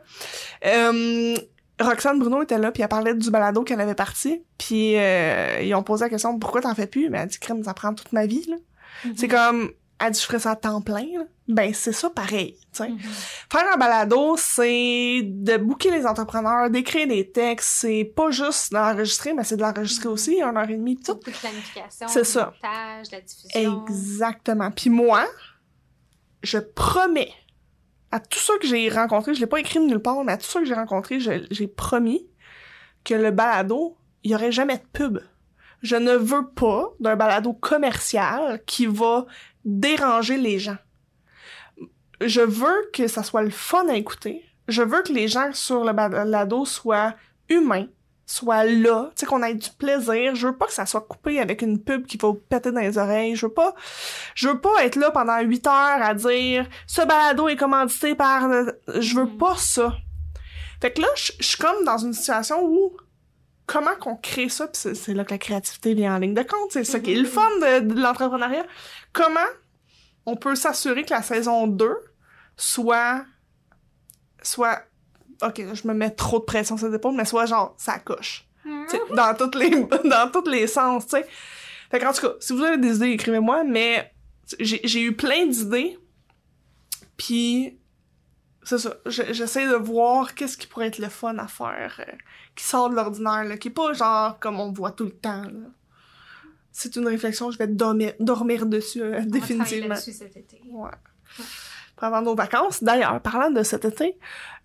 Euh, Roxane Bruno était là, puis elle parlait du balado qu'elle avait parti, puis euh, ils ont posé la question pourquoi t'en fais plus, mais elle dit crème, ça prend toute ma vie là. Mhm. C'est comme dit je ferais ça à temps plein. Là. Ben c'est ça pareil, sais. Mhm. Faire un balado, c'est de booker les entrepreneurs, d'écrire des textes, c'est pas juste d'enregistrer, mais c'est de l'enregistrer aussi, une heure et demie, tout. Planification, C'est du ça. montage, la diffusion. Exactement. Puis moi, je promets à tous ceux que j'ai rencontrés, je l'ai pas écrit nulle part, mais à tous ceux que j'ai rencontrés, j'ai promis que le balado, il y aurait jamais de pub. Je ne veux pas d'un balado commercial qui va déranger les gens. Je veux que ça soit le fun à écouter. Je veux que les gens sur le balado soient humains, soient là, tu sais, qu'on ait du plaisir. Je veux pas que ça soit coupé avec une pub qui va vous péter dans les oreilles. Je veux pas, je veux pas être là pendant huit heures à dire ce balado est commandité par, le- je veux Mhm. pas ça. Fait que là, je suis comme dans une situation où comment qu'on crée ça, puis c'est là que la créativité vient en ligne de compte, c'est ça qui est le fun de, de l'entrepreneuriat. Comment on peut s'assurer que la saison 2 soit soit OK, je me mets trop de pression sur les épaules, mais soit genre ça coche. Mhm. Dans toutes les *laughs* dans tous les sens, tu sais. Fait qu'en tout cas, si vous avez des idées, écrivez-moi, mais j'ai eu plein d'idées. Puis c'est ça, je- j'essaie de voir qu'est-ce qui pourrait être le fun à faire euh, qui sort de l'ordinaire qui est pas genre comme on voit tout le temps là. C'est une réflexion, je vais dormir dormir dessus euh, On définitivement. là-dessus cet été. Ouais. Avoir nos vacances. D'ailleurs, parlant de cet été,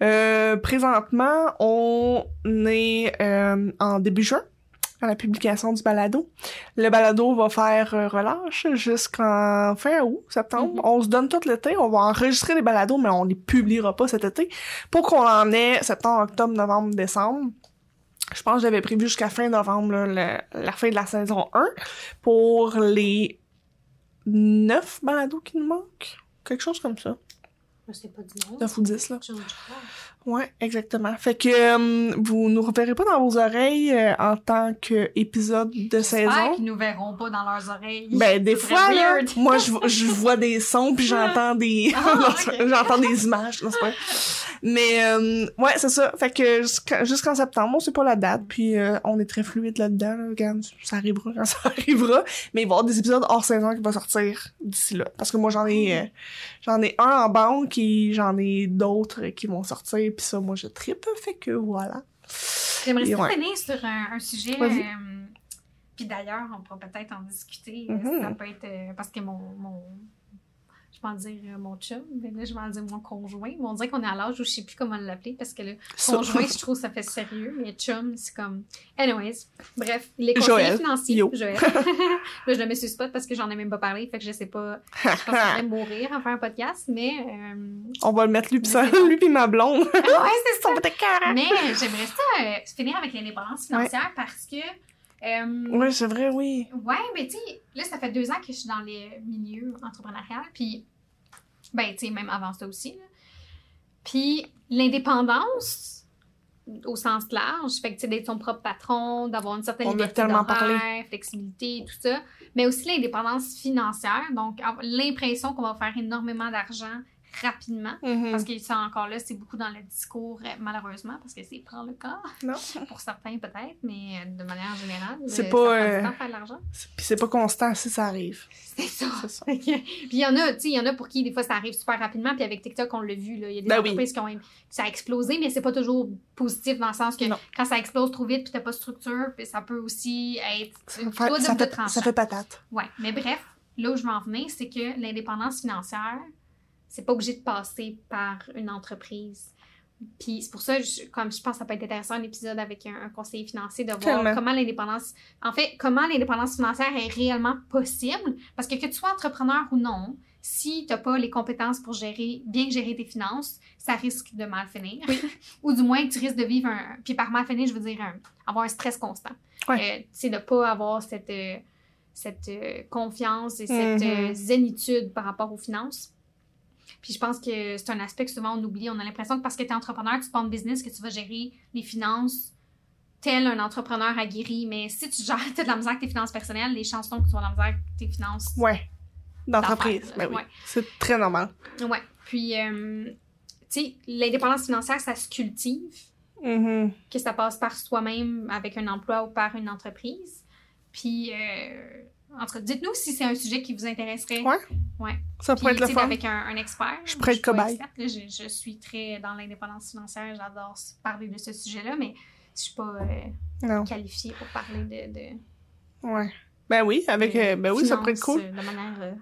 euh, présentement, on est euh, en début juin à la publication du balado. Le balado va faire euh, relâche jusqu'en fin août, septembre. Mhm. On se donne tout l'été. On va enregistrer les balados, mais on les publiera pas cet été. Pour qu'on en ait septembre, octobre, novembre, décembre. Je pense que j'avais prévu jusqu'à fin novembre, là, le- la fin de la saison 1, pour les neuf balados qui nous manquent. Quelque chose comme ça. Je sais pas du nom. 9 ou 10, là. Ouais, exactement. Fait que euh, vous nous reverrez pas dans vos oreilles euh, en tant qu'épisode de saison. qu'ils nous verront pas dans leurs oreilles. Ben, des fois, là, *laughs* moi, je, je vois des sons puis j'entends des... Ah, *laughs* j'entends des images, non, c'est pas. Mais, euh, ouais, c'est ça. Fait que jusqu'en septembre, on sait pas la date, puis euh, on est très fluide là-dedans, là. Regarde, ça arrivera quand ça *laughs* arrivera. Mais il va y avoir des épisodes hors saison qui vont sortir d'ici là. Parce que moi, j'en ai... j'en ai un en banque et j'en ai d'autres qui vont sortir, puis ça, moi, je tripe. Fait que voilà. J'aimerais ça ouais. sur un, un sujet. Euh, puis d'ailleurs, on pourra peut-être en discuter. Mhm. Ça peut être. euh, parce que mon. mon je vais en dire euh, mon chum, mais là, je vais en dire mon conjoint. Mais on dirait qu'on est à l'âge où je sais plus comment l'appeler parce que le conjoint, je trouve ça fait sérieux, mais chum, c'est comme. Anyways, bref, les conseillers Joël. financiers. Yo. Joël. *laughs* *laughs* là, je le mets sur spot parce que j'en ai même pas parlé, fait que je sais pas. Je pense que *laughs* mourir à faire un podcast, mais. euh, on va le mettre lui pis ça, lui ma blonde. ouais, c'est ça. Mais j'aimerais ça euh, finir avec l'indépendance financière parce que. euh, Ouais, c'est vrai, oui. Ouais, mais tu sais, là, ça fait deux ans que je suis dans les milieux entrepreneurial, puis, ben, tu sais, même avant ça aussi, là. Puis, l'indépendance, au sens large, fait que, tu sais, d'être son propre patron, d'avoir une certaine On liberté d'horaire, flexibilité, tout ça, mais aussi l'indépendance financière, donc l'impression qu'on va faire énormément d'argent rapidement. Mhm. Parce que ça encore là, c'est beaucoup dans le discours, euh, malheureusement, parce que c'est prendre le cas. Non. *laughs* Pour certains peut-être, mais euh, de manière générale, C'est euh, pas, euh, temps de faire de l'argent. Puis c'est pas constant si ça arrive. C'est ça. Fait *laughs* Puis il y en a, tu sais, il y en a pour qui des fois ça arrive super rapidement, puis avec TikTok on l'a vu là, il y a des Ben oui. entreprises qui ont que ça a explosé, mais c'est pas toujours positif dans le sens que Non. quand ça explose trop vite puis t'as pas de structure, puis ça peut aussi être Ça une fait, ça, fait, tranchant. ça fait patate. Ouais, mais bref, là où je veux en venir, c'est que l'indépendance financière, c'est pas obligé de passer par une entreprise. Puis c'est pour ça, je- comme je pense que ça peut être intéressant un épisode avec un, un conseiller financier de voir comment l'indépendance, en fait, comment l'indépendance financière est réellement possible. Parce que que tu sois entrepreneur ou non, si t'as pas les compétences pour gérer, bien gérer tes finances, ça risque de mal finir. *laughs* ou du moins, tu risques de vivre un, puis par mal finir, je veux dire un- avoir un stress constant. Ouais. Euh, c'est de pas avoir cette, euh, cette euh, confiance et cette Mhm. euh, zénitude par rapport aux finances. Puis je pense que c'est un aspect que souvent on oublie. On a l'impression que parce que tu es entrepreneur, tu pars en business, que tu vas gérer les finances tel un entrepreneur aguerri. Mais si tu gères *laughs* t'as de la misère avec tes finances personnelles, les chances sont que tu vas de la misère avec tes finances. Ouais. D'entreprise. Ben oui. ouais. C'est très normal. Ouais. Puis, euh, tu sais, l'indépendance financière, ça se cultive. Mhm. que ça passe par soi-même avec un emploi ou par une entreprise. Puis, euh, en tout cas, dites-nous si c'est un sujet qui vous intéresserait. Ouais. Ouais. Ça pourrait être le fun. avec un, un expert. Je pourrais être cobaye. experte, je, je suis très dans l'indépendance financière. J'adore parler de ce sujet-là, mais je suis pas euh, qualifiée pour parler de, de, Ouais. Ben oui, avec. de euh, ben oui, ça pourrait être cool. euh, De manière. euh,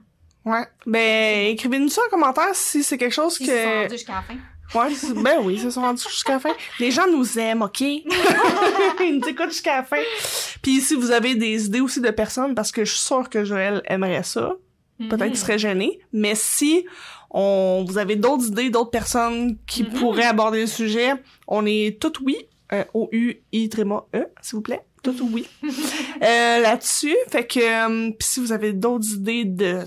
Ouais. Ben, écrivez-nous ça en commentaire si c'est quelque chose si ils sont que. rendus jusqu'à la fin. Ouais, ben oui, ils se sont rendus jusqu'à la fin. Les gens nous aiment, OK? *laughs* Ils nous écoutent jusqu'à la fin. Puis si vous avez des idées aussi de personnes, parce que je suis sûre que Joël aimerait ça, peut-être Mhm. qu'il serait gêné, mais si on, vous avez d'autres idées, d'autres personnes qui Mhm. pourraient aborder le sujet, on est tout oui, euh, O-U-I tréma E, s'il vous plaît. Tout oui. *laughs* euh, là-dessus. Fait que, euh, pis si vous avez d'autres idées de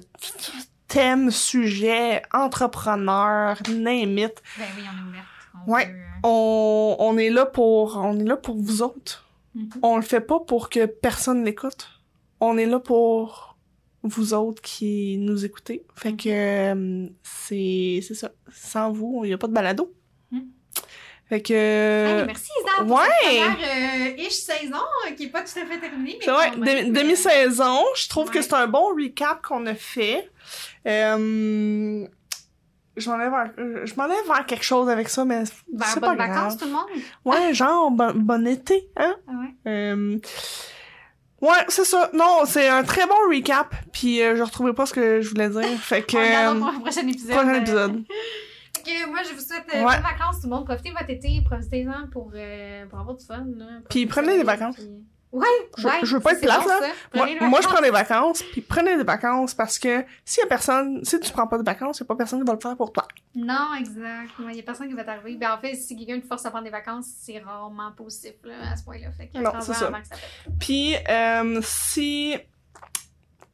thèmes, sujets, entrepreneurs, name it, Ben oui, on est ouverte. On Ouais. peut, euh, on, on est là pour on est là pour vous autres. mhm. On le fait pas pour que personne l'écoute. On est là pour vous autres qui nous écoutez. Fait que euh, c'est c'est ça. Sans vous, il y a pas de balado. Fait que Hey, merci Isa pour ouais. cette euh, ish saison euh, qui est pas tout à fait terminée. mais euh, demi-saison, je trouve que Ouais. c'est un bon recap qu'on a fait. Euh, je m'en vais vers, euh, quelque chose avec ça, mais Vers c'est pas bonnes grave. vacances tout le monde. Ouais, *laughs* genre bon, bon été, hein? Ah ouais. Euh, Ouais, c'est ça. Non, c'est un très bon recap. Puis euh, je retrouvais pas ce que je voulais dire. Fait que On euh, pour un prochain épisode. prochain euh, *laughs* que moi, je vous souhaite euh, Ouais. bonnes vacances, tout le monde. Profitez de votre été, profitez-en pour, euh, pour avoir du fun. Là. Puis prenez de des vacances. puis- Ouais, Je- ouais. je veux pas être plate, bon, là. Moi, je prends des vacances. Puis prenez des vacances parce que s'il y a personne, si tu prends pas de vacances, y a pas personne qui va le faire pour toi. Non, exact. Il y a personne qui va t'arriver. Ben, en fait, si quelqu'un te force à prendre des vacances, c'est rarement positif là, à ce point-là. Fait que Non, c'est ça. avant que ça. Puis euh, si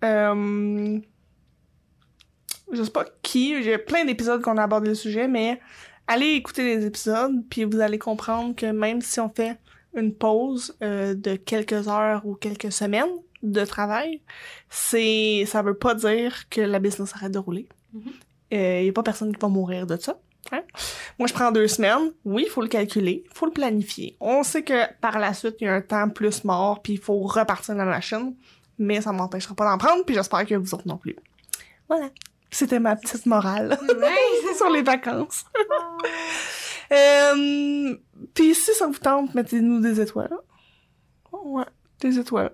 euh, je sais pas qui, j'ai plein d'épisodes qu'on a abordé le sujet, mais allez écouter les épisodes, puis vous allez comprendre que même si on fait une pause euh, de quelques heures ou quelques semaines de travail, c'est ça veut pas dire que la business arrête de rouler. Il Mhm. y a pas personne qui va mourir de ça. hein. Moi, je prends deux semaines. Oui, il faut le calculer, il faut le planifier. On sait que par la suite, il y a un temps plus mort, puis il faut repartir la machine, mais ça m'empêchera pas d'en prendre, puis j'espère que vous autres non plus. Voilà. C'était ma petite morale Ouais, *laughs* sur les vacances. *laughs* Euh, puis si ça vous tente, mettez-nous des étoiles. Ouais, des étoiles.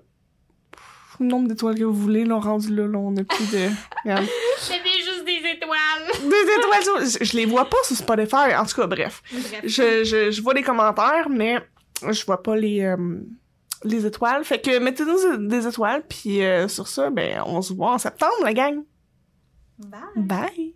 Pff, Le nombre d'étoiles que vous voulez, là, rendu là, là, on a plus de... Regarde. *laughs* Juste des étoiles. Des étoiles, je, je les vois pas sur Spotify. En tout cas, bref. Bref. Je, je, je vois les commentaires, mais je vois pas les, euh, les étoiles. Fait que mettez-nous des étoiles, puis euh, sur ça, ben, on se voit en septembre, la gang. Bye. Bye!